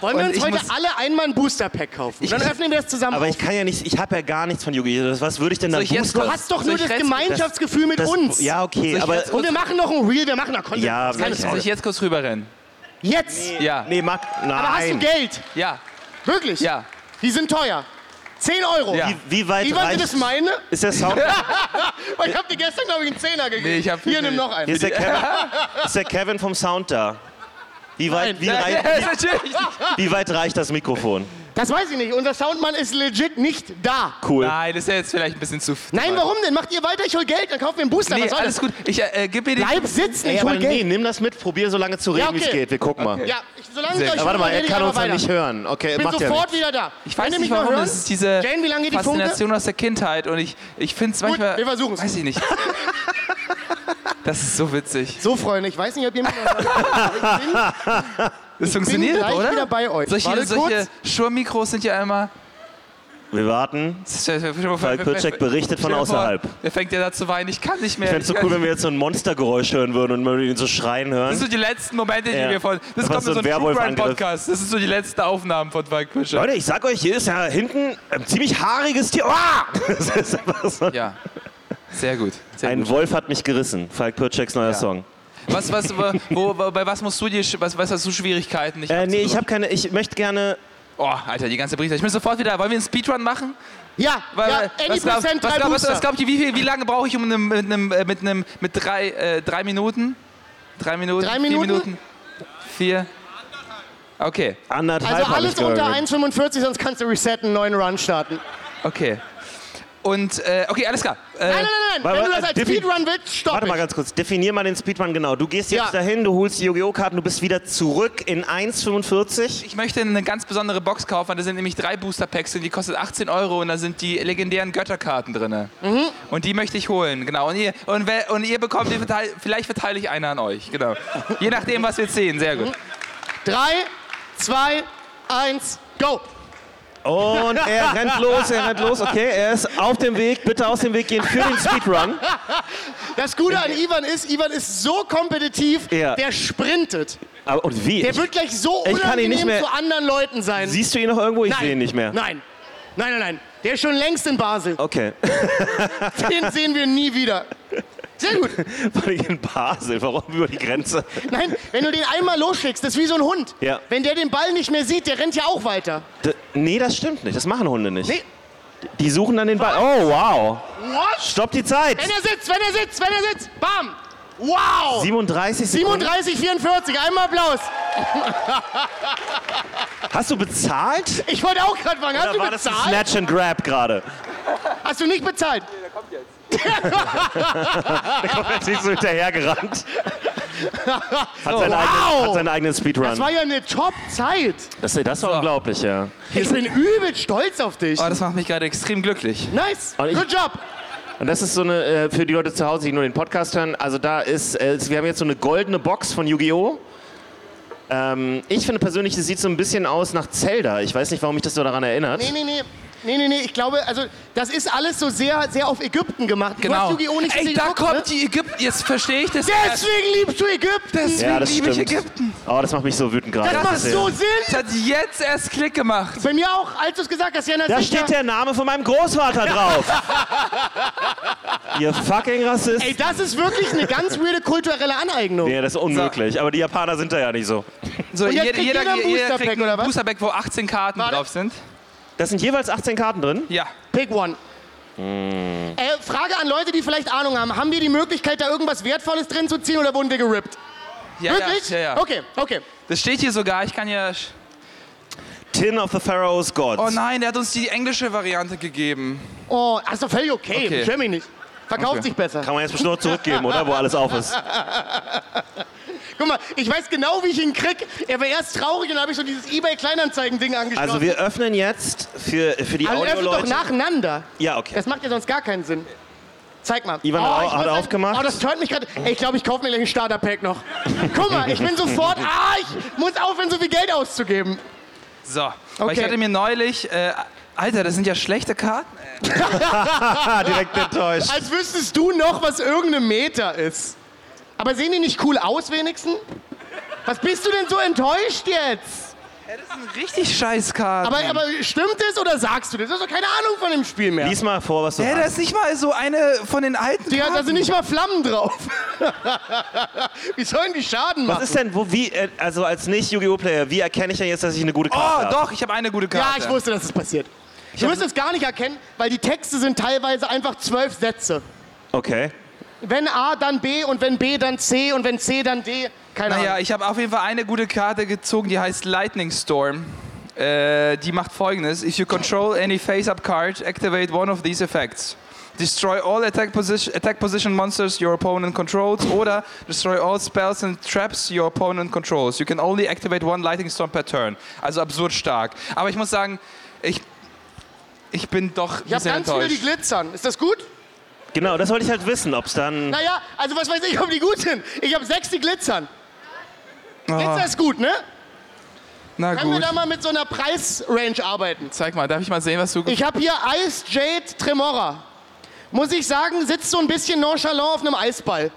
Wollen wir und uns heute alle einmal ein Booster-Pack kaufen? Ich- dann öffnen wir das zusammen Aber auf. ich kann ja nicht, ich habe ja gar nichts von Yu-Gi-Oh! Was würde ich denn ich jetzt boosten? Du hast doch nur das Gemeinschaftsgefühl mit Das- uns. Ja, okay, ich aber. Und wir machen noch ein Reel, wir machen noch Content. Ja, Das keine soll Soll Sorge. ich jetzt kurz rüberrennen? Jetzt? Ja. Nee, Marc, nein. Aber hast du Geld? Ja. Wirklich? Ja. Die sind teuer. 10 Euro. Ja. Wie, wie weit Ivan, reicht... das meine? Ist der Sound... Weil [laughs] ich hab dir gestern, glaube ich, einen Zehner gegeben. Nee, ich hab- Hier, nimm noch einen. Hier ist der, Kevin, [laughs] ist der Kevin vom Sound da. Wie weit, wie, [laughs] Nein. rei- wie, wie weit reicht das Mikrofon? Das weiß ich nicht. Unser Soundmann ist legit nicht da. Cool. Nein, das ist ja jetzt vielleicht ein bisschen zu. Nein, warum denn? Macht ihr weiter, ich hol Geld, dann kaufen wir einen Booster. Nee, Was soll alles das? gut. Ich äh, gib mir den. Bleib sitzen, Ey, ich aber hol nee, Geld. nimm das mit, probier so lange zu reden, Ja, wie es okay. geht. Wir gucken mal. Ja, ich, solange Sehr ich euch Ja, warte mal, er kann uns ja nicht hören. Okay, Ich bin macht sofort wieder da. Ich weiß Wenn nicht warum, das ist diese Jane, wie lange geht die Funke? Faszination aus der Kindheit und ich, ich finde es manchmal. wir versuchen's. Weiß ich nicht. [laughs] Das ist so witzig. So, Freunde, ich weiß nicht, ob ihr mich noch. [laughs] Das funktioniert, gleich oder? wieder bei euch. Solche, Warte solche Shure-Mikros sind ja immer. Wir warten. Falk Pürcek berichtet von außerhalb. Er fängt ja da zu weinen, ich kann nicht mehr. Ich fände es so cool, wenn wir jetzt so ein Monstergeräusch hören würden und man ihn so schreien Das hören. sind so die letzten Momente, die Ja. wir von. Das Einfach kommt so in so ein ein True Crime Werwolf-Angriff. Podcast. Das sind so die letzten Aufnahmen von Falk Pürcek. Leute, ich sag euch, hier ist ja hinten ein ziemlich haariges Tier. Ah! [laughs] Das ist einfach so. Ja. Sehr gut. Sehr Ein gut. Wolf hat mich gerissen. Falk Pürceks neuer Ja. Song. Was, was, wo, bei was musst du dir, was, was hast du Schwierigkeiten? Nicht Äh, nee, ich habe keine. Ich möchte gerne. Oh, Alter, die ganze Brieftaube. Ich bin sofort wieder. Wollen wir einen Speedrun machen? Ja, Weil, ja, was, glaub, 80% was, glaub, was, Booster. was glaubt ihr, wie, viel, wie lange brauche ich um einem, mit einem, äh, mit einem, mit drei, äh, drei Minuten? Drei Minuten? Drei Vier Minuten? Minuten? Vier? Okay, Anderthalb Also alles unter gehört. 1,45, sonst kannst du resetten, neuen Run starten. okay. Und, äh, okay, alles klar. Äh, Nein, nein, nein, nein. Wenn du das als Speedrun willst, stopp Warte mal ganz kurz. Definier mal den Speedrun genau. Du gehst jetzt Ja. dahin, du holst die Yu-Gi-Oh! Karten, du bist wieder zurück in 1,45. Ich möchte eine ganz besondere Box kaufen. Da sind nämlich drei Booster Packs und die kostet 18 Euro und da sind die legendären Götterkarten drin. Mhm. Und die möchte ich holen, genau. Und ihr, und wer, und ihr bekommt, die verteil, vielleicht verteile ich eine an euch, genau. Je nachdem, was wir sehen, sehr gut. Drei, zwei, eins, go. Und er rennt los, er rennt los. Okay, er ist auf dem Weg. Bitte aus dem Weg gehen für den Speedrun. Das Gute an Ivan ist, Ivan ist so kompetitiv, Ja. der sprintet. Aber, und wie? Der wird gleich so Ich kann ihn unangenehm nicht mehr- zu anderen Leuten sein. Siehst du ihn noch irgendwo? Ich Nein. sehe ihn nicht mehr. Nein. Nein, nein, nein. Der ist schon längst in Basel. Okay. [laughs] Den sehen wir nie wieder. Sehr gut. [laughs] War ich in Basel? Warum über die Grenze? Nein, wenn du den einmal losschickst, das ist wie so ein Hund. Ja. Wenn der den Ball nicht mehr sieht, der rennt ja auch weiter. D nee, das stimmt nicht. Das machen Hunde nicht. Nee. Die suchen dann den Ball. Oh, wow. What? Stopp die Zeit. Wenn er sitzt, wenn er sitzt, wenn er sitzt. Bam. Wow. 37 Sekunden. 37, 44. Einmal Applaus. Hast du bezahlt? Ich wollte auch gerade fragen, hast Oder du war das ein bezahlt? Snatch and Grab gerade? Hast du nicht bezahlt? Der kommt jetzt nicht so hinterhergerannt. [laughs] Hat, seinen Wow. eigenen, hat seinen eigenen Das Speedrun. war ja eine Top-Zeit. Das, das war unglaublich, ja. Ich bin übel stolz auf dich. Oh, das macht mich gerade extrem glücklich. Nice. Ich- Good job. Und das ist so eine, äh, für die Leute zu Hause, die nur den Podcast hören, also da ist, äh, wir haben jetzt so eine goldene Box von Yu-Gi-Oh! Ähm, ich finde persönlich, das sieht so ein bisschen aus nach Zelda. Ich weiß nicht, warum mich das so daran erinnert. Nee, nee, nee. Nee, nee, nee, ich glaube, also das ist alles so sehr, sehr auf Ägypten gemacht. Du Genau. hast Yu-Gi-Oh! nicht so Ey, da geguckt, kommt ne? die Ägypten. Jetzt verstehe ich das. Deswegen liebst du Ägypten. Deswegen Ja, das liebe ich stimmt. Ägypten. Oh, das macht mich so wütend gerade. Das macht zu so. Sinn. Das hat jetzt erst Klick gemacht. Bei mir auch, als du es gesagt hast, Jana. Da steht der Name von meinem Großvater drauf. [laughs] Ihr fucking Rassist. Ey, das ist wirklich eine ganz weirde kulturelle Aneignung. Nee, das ist unmöglich. Aber die Japaner sind da ja nicht so. So, Und jetzt jeder, kriegt jeder, jeder ein jeder Booster-Pack, kriegt oder ein was? Boosterpack, wo 18 Karten Warte. drauf sind. Das sind jeweils 18 Karten drin. Ja. Pick one. Äh, Frage an Leute, die vielleicht Ahnung haben. Haben wir die Möglichkeit, da irgendwas Wertvolles drin zu ziehen oder wurden wir gerippt? ja Wirklich? Ja, ja, ja. Okay, okay. Das steht hier sogar. Ich kann ja. Tin of the Pharaoh's Gods. Oh nein, der hat uns die englische Variante gegeben. Oh, ist doch völlig okay. Okay. Beschwer mich nicht. Verkauft Okay. sich besser. Kann man jetzt bestimmt noch zurückgeben, oder? Wo alles auf ist. [laughs] Guck mal, ich weiß genau, wie ich ihn krieg. Er war erst traurig und dann habe ich so dieses Ebay-Kleinanzeigen-Ding angeschlossen. Also wir öffnen jetzt für, für die also öffnet doch Audio-Leute. nacheinander. Ja, okay. Das macht ja sonst gar keinen Sinn. Zeig mal. Ivan hat ich au- hat sagen- aufgemacht. Oh, das turnt mich gerade. Ich glaube, ich kaufe mir gleich ein Starter-Pack noch. Guck mal, ich bin sofort. [laughs] Ah, ich muss aufhören, so viel Geld auszugeben. So. Weil Okay. ich hatte mir neulich. Äh, Alter, das sind ja schlechte Karten. [laughs] Direkt enttäuscht. Als wüsstest du noch, was irgendeine Meter ist. Aber sehen die nicht cool aus wenigstens? Was bist du denn so enttäuscht jetzt? Ja, das sind richtig scheiß Karten. Aber, aber stimmt es oder sagst du das? Du hast doch keine Ahnung von dem Spiel mehr. Lies mal vor, was du Hä, da hast. ist nicht mal so eine von den alten Die, Karten. da sind nicht mal Flammen drauf. [laughs] wie sollen die Schaden machen? Was ist denn, wo, wie, äh, also als Nicht-Yu-Gi-Oh!-Player, wie erkenne ich denn jetzt, dass ich eine gute Oh, Karte habe? doch, ich habe eine gute ja, Karte. ich wusste, dass es passiert. Du wirst es gar nicht erkennen, weil die Texte sind teilweise einfach zwölf Sätze. Okay. Wenn A, dann B und wenn B, dann C und wenn C, dann D. Keine Naja, Ahnung. ich habe auf jeden Fall eine gute Karte gezogen, die heißt Lightning Storm. Äh, die macht folgendes. If you control any face-up card, activate one of these effects. Destroy all attack position, attack position monsters your opponent controls oder destroy all spells and traps your opponent controls. You can only activate one Lightning Storm per turn. Also absurd stark. Aber ich muss sagen, ich, ich bin doch Ich habe ganz viele, die glitzern. Ist das gut? Genau, das wollte ich halt wissen, ob es dann. Naja, also was weiß ich, ob die gut sind. Ich habe sechs, die glitzern. Glitzer ist gut, ne? Na Können wir gut. da mal mit so einer Preisrange arbeiten? Zeig mal, darf ich mal sehen, was du... Ich habe hier Ice Jade Tremora. Muss ich sagen, sitzt so ein bisschen nonchalant auf einem Eisball.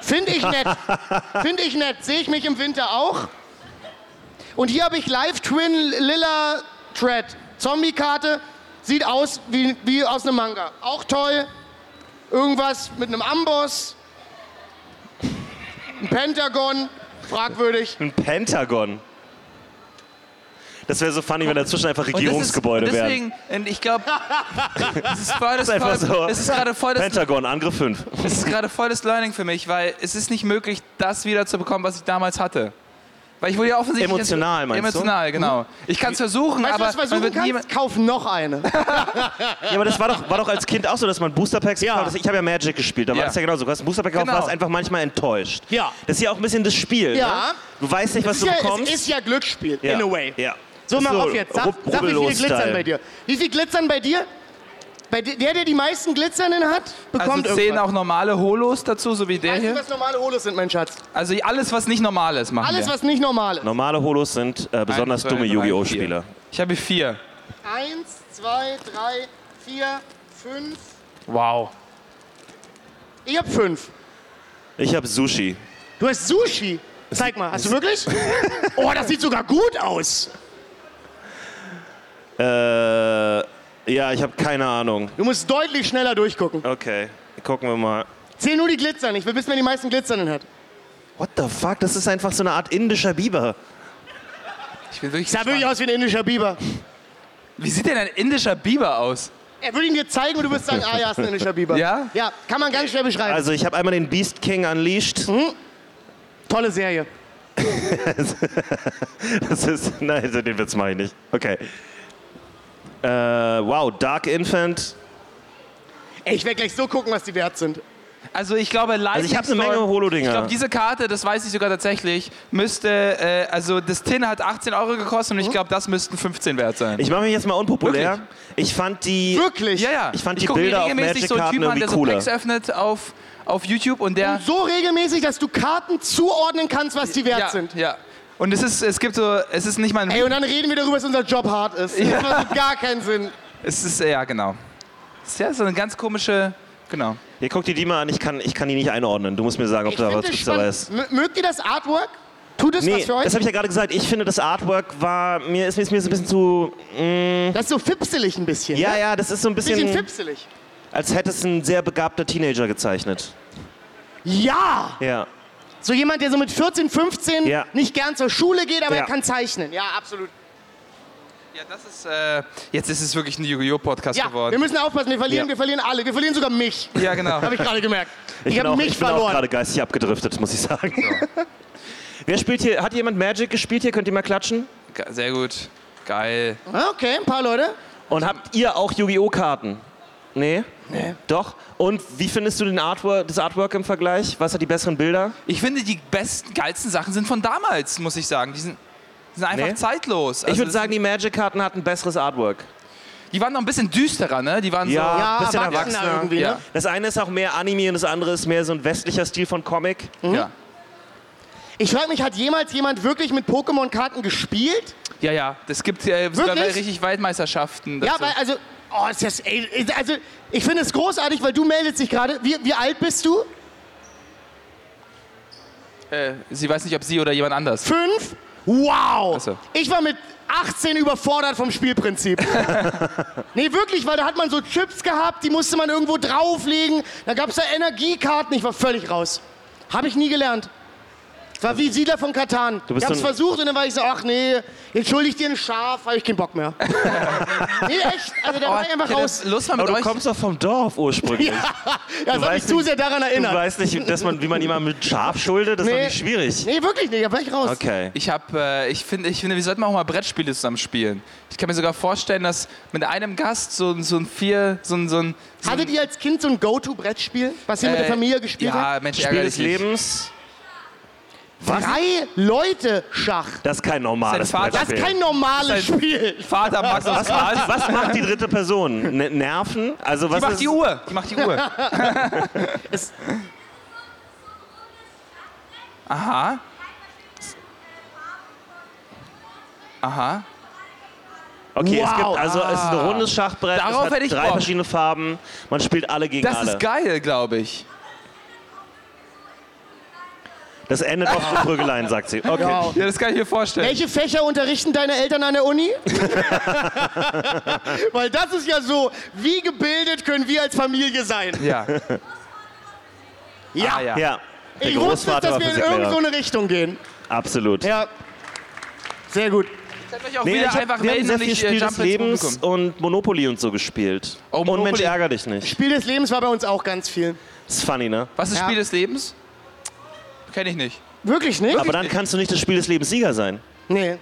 Finde ich nett. [laughs] Finde ich nett. Sehe ich mich im Winter auch. Und hier habe ich Live Twin Lilla Thread. Zombie-Karte. Sieht aus wie, wie aus einem Manga. Auch toll. Irgendwas mit einem Amboss. Ein Pentagon. Fragwürdig. Ein Pentagon. Das wäre so funny, wenn dazwischen einfach Und das ist- Regierungsgebäude und wären. deswegen, und ich glaube, [laughs] es ist voll das, Das ist einfach voll, so. es ist gerade voll das Pentagon, Angriff 5. Es ist gerade voll das Learning für mich, weil es ist nicht möglich, das wieder zu bekommen, was ich damals hatte. Weil ich wurde ja offensichtlich... Emotional, meinst du? Emotional, genau. Ich kann es versuchen, Weißt du, aber was du man versuchen wird kannst? Kauf noch eine. [laughs] Ja, aber das war doch, war doch als Kind auch so, dass man Booster Packs Ja. gekauft hat. Ich habe ja Magic gespielt, da war Ja. das ja genauso. Du hast ein Booster Pack gekauft, Genau. warst einfach manchmal enttäuscht. Ja. Das ist ja auch ein bisschen das Spiel. Ja. Ne? Du weißt nicht, was Es du ja, bekommst. es ist ja Glücksspiel, ja. in a way. Ja. So, mal So, auf jetzt. Sag, sag wie viele glitzern bei dir. Wie viel glitzern bei dir? Bei der, der die meisten glitzernden hat, bekommt Also zählen irgendwas. auch normale Holos dazu, so wie der Weißt du, hier. was normale Holos sind, mein Schatz? Also alles, was nicht normal ist, machen Alles, wir. was nicht normal ist. Normale Holos sind äh, besonders zwei, dumme drei, Yu-Gi-Oh! vier. Spieler. Ich habe vier. Eins, zwei, drei, vier, fünf. Wow. Ich hab fünf. Ich habe Sushi. Du hast Sushi. Zeig mal, hast du wirklich? [laughs] Oh, das sieht sogar gut aus. Äh, ja, ich habe keine Ahnung. Du musst deutlich schneller durchgucken. Okay, gucken wir mal. Zähl nur die Glitzern. Ich will wissen, wer die meisten glitzernden hat. What the fuck? Das ist einfach so eine Art indischer Biber. Ich bin wirklich Sah wirklich aus wie ein indischer Biber. Wie sieht denn ein indischer Biber aus? Er würde ihn dir zeigen und du wirst sagen, ah ja, ist ein indischer Biber. Ja? Ja, kann man ganz schnell beschreiben. Also ich habe einmal den Beast King Unleashed. Tolle Serie. [laughs] Das ist, nein, den Witz mache ich nicht. Okay. Äh, wow, Dark Infant. Ey, ich werde gleich so gucken, was die wert sind. Also ich glaube, Lightning ich hab eine Menge Holo-Dinger. Ich glaube, diese Karte, das weiß ich sogar tatsächlich, müsste, äh, also das Tin hat 18 Euro gekostet und ich glaube, das müssten 15 wert sein. Ich mache mich jetzt mal unpopulär. Wirklich? Ich fand die. Wirklich? ja, ja. Ich fand die guck mir Bilder auf regelmäßig so einen Typen an, der so Packs öffnet auf, auf YouTube und der... So regelmäßig, dass du Karten zuordnen kannst, was die wert ja, sind. ja. Und es ist, es gibt so, es ist nicht mal ein... Ey, und dann reden wir darüber, dass unser Job hart ist. Das macht gar keinen Sinn. Es ist, ja, genau. Es ist ja so eine ganz komische, genau. Hier, guck dir die mal an, ich kann, ich kann die nicht einordnen. Du musst mir sagen, ob Ich da was dabei ist. M- Mögt ihr das Artwork? Tut es Nee, was für euch? das habe ich ja gerade gesagt. Ich finde, das Artwork war. Mir ist, mir ist mir so ein bisschen zu. Das ist so fipselig ein bisschen. Ja, ne? ja, das ist so ein Bisschen bisschen. fipselig. Als hätte es ein sehr begabter Teenager gezeichnet. Ja! Ja. So jemand, der so mit 14, 15 Ja. nicht gern zur Schule geht, aber Ja. er kann zeichnen. Ja, absolut. Ja, das ist, äh, jetzt ist es wirklich ein Yu-Gi-Oh! Podcast Ja, wir geworden. müssen aufpassen, wir verlieren, Ja. wir verlieren alle. Wir verlieren sogar mich. Ja, genau. [laughs] Habe ich gerade gemerkt. Ich, bin habe mich ich bin auch verloren. gerade geistig abgedriftet, muss ich sagen. [laughs] Wer spielt hier? Hat jemand Magic gespielt hier? Könnt ihr mal klatschen? Ge- Sehr gut. Geil. Ah, Okay, ein paar Leute. Und habt ihr auch Yu-Gi-Oh! Karten? Nee? Nee. Doch? Und wie findest du den Artwork, das Artwork im Vergleich? Was hat die besseren Bilder? Ich finde, die besten, geilsten Sachen sind von damals, muss ich sagen. Die sind, die sind einfach Nee. zeitlos. Ich Also würde das- sagen, die Magic-Karten hatten ein besseres Artwork. die waren noch ein bisschen düsterer, ne? Die waren Ja. Ja, bisschen erwachsener erwachsener. irgendwie, Ja. ne? Das eine ist auch mehr Anime und das andere ist mehr so ein westlicher Stil von Comic. so. Ja. Ich frage mich, hat jemals jemand wirklich mit Pokémon-Karten gespielt? ja, ja. Das gibt äh, sogar Wirklich? richtig Weltmeisterschaften. Ja, dazu. weil, also, oh, ist das, ey, also, ich finde es großartig, weil du meldest dich gerade. Wie, wie alt bist du? äh, sie weiß nicht, ob sie oder jemand anders. Fünf? Wow! So. Ich war mit 18 überfordert vom Spielprinzip. [laughs] nee, wirklich, weil da hat man so Chips gehabt, die musste man irgendwo drauflegen. Da gab es da Energiekarten, ich war völlig raus. Habe ich nie gelernt. Es war wie Siedler von Katan. Du Ich bist hab's so ein- versucht und dann war ich so, ach nee, jetzt schulde ich dir ein Schaf, habe ich keinen Bock mehr. [laughs] nee, echt. Also da war ich einfach ich hätte raus. Lust mal Aber mit du euch. kommst doch vom Dorf ursprünglich. Ja, [laughs] das hat mich weißt zu nicht- sehr daran Du erinnert. weißt nicht, dass man, wie man jemanden mit Schaf schuldet? Das ist doch nicht schwierig. Nee, wirklich nicht, da war ich raus. Okay. Ich habe, äh, ich finde, ich finde, wir sollten auch mal Brettspiele zusammen spielen. Ich kann mir sogar vorstellen, dass mit einem Gast so, ein- so ein vier, so ein, so ein so ein- Hattet ihr als Kind so ein Go-To-Brettspiel, was ihr mit der äh, Familie gespielt ja, habt? Mensch, Spiel ärgere des dich Lebens. Drei Leute Schach. Das ist kein normales Vater- Das ist kein normales Das Spiel. Vater macht das Was macht, was macht die dritte Person? Ne- Nerven? Also was Die macht ist, die Uhr. Die macht die Uhr. [laughs] Es- Aha. Aha. Okay, es Wow. gibt also es ist ein rundes Schachbrett, Darauf es hat hätte ich drei Bock. verschiedene Farben. Man spielt alle gegen Das alle. ist geil, glaube ich. Das endet auf Prügeleien, sagt sie. Okay. Wow. Ja, das kann ich mir vorstellen. Welche Fächer unterrichten deine Eltern an der Uni? [laughs] Weil das ist ja so, wie gebildet können wir als Familie sein? Ja. Ja, Ah, ja. Ja. Der ich wusste, Großvater dass wir in irgendeine so eine Richtung gehen. Absolut. Ja, sehr gut. Könnt euch auch Nee, wieder ich hab, einfach wir haben sehr und viel äh, Spiel des ins Lebens und Monopoly und so gespielt. Oh, und Mensch, Monopoly. ärger dich nicht. Spiel des Lebens war bei uns auch ganz viel. ist funny, ne? Was ist Ja. Spiel des Lebens? Kenne ich nicht. Wirklich nicht? Aber dann kannst du nicht das Spiel des Lebens Sieger sein, nee.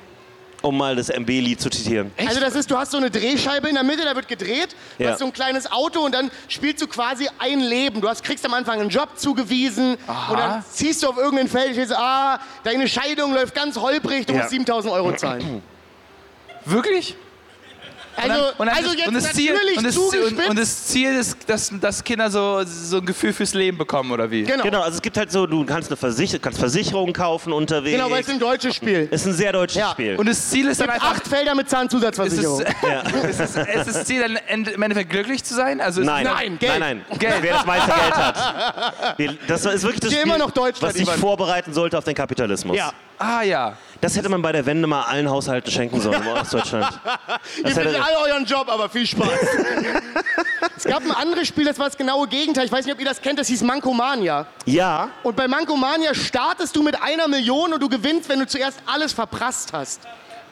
um mal das MB-Lied zu zitieren. Also das ist, du hast so eine Drehscheibe in der Mitte, da wird gedreht, du Ja. hast so ein kleines Auto und dann spielst du quasi ein Leben. Du hast, kriegst am Anfang einen Job zugewiesen und dann ziehst du auf irgendein Feld und stehst, ah, deine Scheidung läuft ganz holprig, du Ja. musst 7000 Euro zahlen. Wirklich? Also, Und dann- also jetzt und das Ziel, natürlich und das, und, zugespitzt. und das Ziel ist, dass, dass Kinder so, so ein Gefühl fürs Leben bekommen, oder wie? genau. Genau, also es gibt halt so, du kannst eine Versicher kannst Versicherung kaufen unterwegs. genau, weil es ein deutsches Spiel. ist ein sehr deutsches Ja. Spiel. Und das Ziel ist Es dann einfach... acht Felder mit Ist [laughs] es, Zahnzusatzversicherung. ist, es, ist das Ziel dann im Endeffekt glücklich zu sein? Also ist Nein, Nein, Geld. nein, nein. Geld. Wer das meiste Geld hat. [laughs] Das ist wirklich das Spiel, immer noch Deutschland, was dich vorbereiten sollte auf den Kapitalismus. Ja. Ah ja. Das hätte man bei der Wende mal allen Haushalten schenken sollen in [laughs] Ostdeutschland. Ihr findet alle euren Job, aber viel Spaß. [laughs] es gab ein anderes Spiel, das war das genaue Gegenteil. Ich weiß nicht, ob ihr das kennt, das hieß Mankomania. ja, Und bei Mankomania startest du mit einer Million und du gewinnst, wenn du zuerst alles verprasst hast.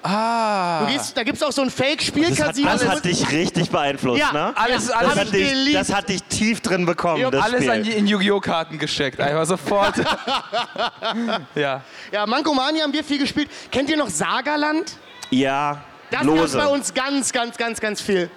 Ah. Du gehst, da gibt es auch so ein das Fake-Spiel-Casino. das hat dich richtig beeinflusst, Ja. ne? Alles, Ja, alles, Das hat, ich dich, das hat dich tief drin bekommen, ich hab das alles Spiel. an, in Yu-Gi-Oh! Karten gesteckt. Einfach sofort. [laughs] ja. Ja, Mankomania haben wir viel gespielt. Kennt ihr noch Sagerland? ja, Das gab lose. bei uns ganz, ganz, ganz, ganz viel.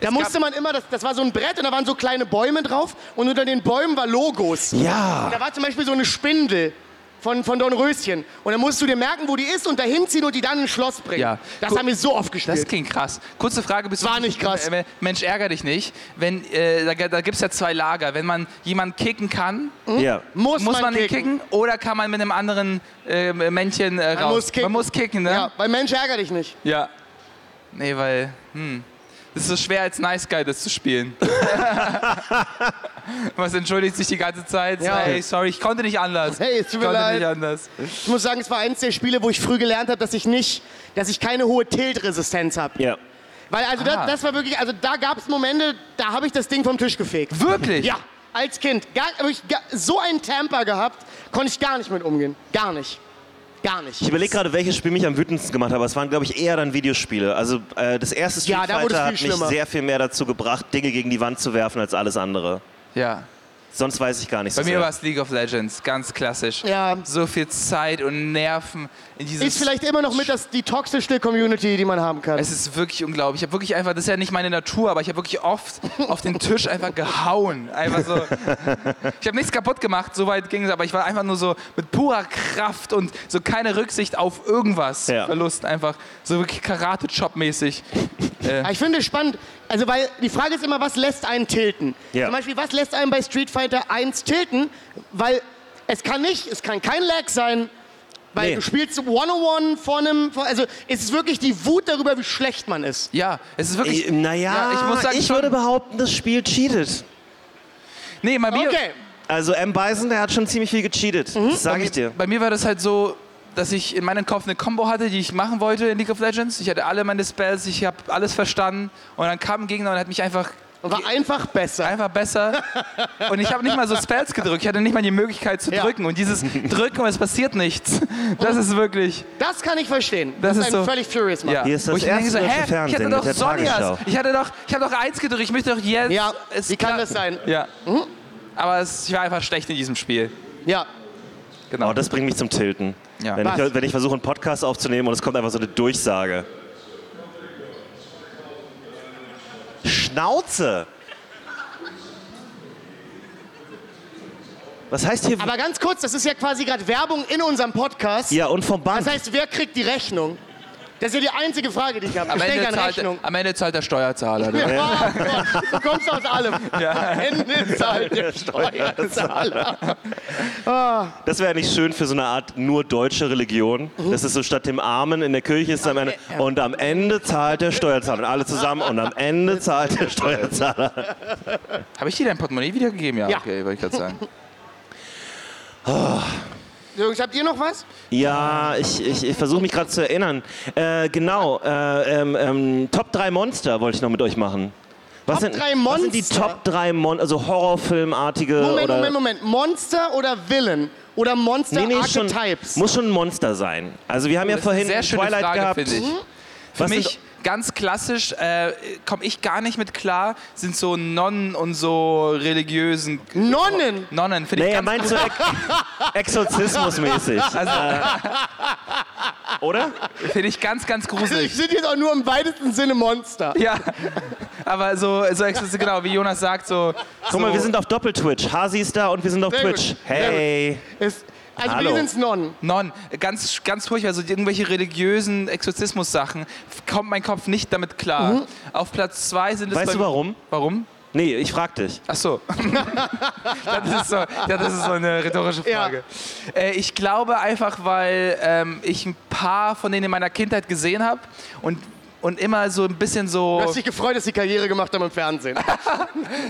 Da Es musste gab- man immer, das, das war so ein Brett und da waren so kleine Bäume drauf und unter den Bäumen war Logos. Ja, Da war zum Beispiel so eine Spindel von, von Dornröschen. Und dann musst du dir merken, wo die ist und dahin ziehen und die dann ins Schloss bringen. Ja. Das Gu- haben wir so oft Das gespielt. klingt krass. Kurze Frage, bist War du, nicht krass. Äh, Mensch, ärger dich nicht. Wenn, äh, da da gibt es ja zwei Lager. Wenn man jemanden kicken kann, ja. muss, muss man, man ihn kicken. kicken oder kann man mit einem anderen äh, Männchen äh, raus? muss kicken. Man muss kicken, ne? Ja, weil Mensch ärger dich nicht. Ja. Nee, weil, hm. Das ist so schwer als Nice Guy, das zu spielen. [laughs] Was entschuldigt sich die ganze Zeit? Ja. Hey, sorry, ich konnte nicht anders. Hey, es tut ich mir konnte leid. nicht anders. Ich muss sagen, es war eins der Spiele, wo ich früh gelernt habe, dass ich nicht, dass ich keine hohe Tilt-Resistenz habe. ja. Weil also das, das war wirklich, also da gab es Momente, da habe ich das Ding vom Tisch gefegt. Wirklich? Ja, als Kind. Gar, hab ich gar, so einen Temper gehabt, konnte ich gar nicht mit umgehen. Gar nicht. Gar nicht. Ich überlege gerade, welches Spiel mich am wütendsten gemacht hat, aber es waren, glaube ich, eher dann Videospiele. Also äh, das erste Street Ja, Fighter hat mich sehr viel mehr dazu gebracht, Dinge gegen die Wand zu werfen als alles andere. Ja. Sonst weiß ich gar nicht so Bei mir war es League of Legends, ganz klassisch. Ja. So viel Zeit und Nerven in dieses. Ist vielleicht immer noch mit das, die toxischste Community, die man haben kann. Es ist wirklich unglaublich. Ich habe wirklich einfach, das ist ja nicht meine Natur, aber ich habe wirklich oft [laughs] auf den Tisch einfach gehauen. Einfach so. Ich habe nichts kaputt gemacht, so weit ging es, aber ich war einfach nur so mit purer Kraft und so keine Rücksicht auf irgendwas. Ja. Verlust einfach. So wirklich Karate-Chop-mäßig. Aber ich finde es spannend, also weil die Frage ist immer, was lässt einen tilten? Ja. Zum Beispiel, was lässt einen bei Street Fighter 1 tilten? Weil es kann nicht, es kann kein Lag sein, weil Nee. du spielst One-on-One vor einem, vor, also es ist wirklich die Wut darüber, wie schlecht man ist. Ja, es ist wirklich. Äh, naja, Ja, ich muss sagen, schon- würde behaupten, das Spiel cheatet. Nee, bei mir, Okay. Also M. Bison, der hat schon ziemlich viel gecheatet. Mhm. Das sage ich dir. bei mir war das halt so, dass ich in meinem Kopf eine Combo hatte, die ich machen wollte in League of Legends. Ich hatte alle meine Spells, ich habe alles verstanden. Und dann kam ein Gegner und hat mich einfach Und war einfach besser. einfach besser. [laughs] Und ich habe nicht mal so Spells gedrückt. Ich hatte nicht mal die Möglichkeit zu Ja. drücken. Und dieses Drücken und es passiert nichts. Das ist wirklich. Das kann ich verstehen. Das Das, ist so- völlig furious macht. Ja. Hier ist das Wo ich erste so, hä? Ich Fernsehen hatte mit doch der Sonjas. Ich hatte doch, ich habe doch eins gedrückt. Ich möchte doch jetzt. Ja, es wie kann das sein? Ja. Aber es, ich war einfach schlecht in diesem Spiel. Ja. Genau. Oh, das bringt mich zum Tilten. Ja. Wenn, ich, wenn ich versuche, einen Podcast aufzunehmen und es kommt einfach so eine Durchsage. Schnauze! Was heißt hier? Aber ganz kurz, das ist ja quasi gerade Werbung in unserem Podcast. ja, und vom Band. Das heißt, wer kriegt die Rechnung? Das ist ja die einzige Frage, die ich habe. am, Ich Ende denke an zahlt, Rechnung. am Ende zahlt der Steuerzahler. Ja, oh Gott, du kommst aus allem. Am Ende zahlt der Steuerzahler. Das wäre nicht schön für so eine Art nur deutsche Religion. Das ist so statt dem Armen in der Kirche ist es am Ende. Und am Ende zahlt der Steuerzahler. Und alle zusammen. Und am Ende zahlt der Steuerzahler. Habe ich dir dein Portemonnaie wiedergegeben? Ja, Ja. okay, wollte ich gerade sagen. Jungs, habt ihr noch was? Ja, ich, ich, ich versuche mich gerade zu erinnern. Äh, genau, äh, ähm, ähm, Top 3 Monster wollte ich noch mit euch machen. Was Top sind, drei Was sind die Monster? Top 3 Monster, also Horrorfilmartige Moment, oder... Moment, Moment. Monster oder Villain? Oder Monster Nee, nee, schon, Archetypes? muss schon ein Monster sein. Also wir haben ja vorhin Twilight Frage, gehabt. finde ich. Für Was mich sind- ganz klassisch äh, komme ich gar nicht mit klar, sind so Nonnen und so religiösen Nonnen! Nonnen. Finde Nee, ich er ganz meint so Ex Exorzismusmäßig. [laughs] also, Oder? finde ich ganz, ganz Die gruselig. sind jetzt auch nur im weitesten Sinne Monster. Ja, aber so, so genau, wie Jonas sagt, so. Guck mal, wir sind auf Doppel-Twitch. Hasi ist da und wir sind auf Sehr Twitch. gut, sehr Hey. Es, also Hallo. wir sind's Nonnen. Non, ganz, ganz furchtbar, also irgendwelche religiösen Exorzismus-Sachen, kommt mein Kopf nicht damit klar. Mhm. Auf Platz zwei sind es Weißt bei du warum? Warum? Nee, ich frag dich. Ach so. [laughs] das, ist so ja, das ist so eine rhetorische Ja. Frage. Äh, ich glaube einfach, weil ähm, ich ein paar von denen in meiner Kindheit gesehen habe und, und immer so ein bisschen so. Du hast dich gefreut, dass sie Karriere gemacht haben im Fernsehen. [laughs]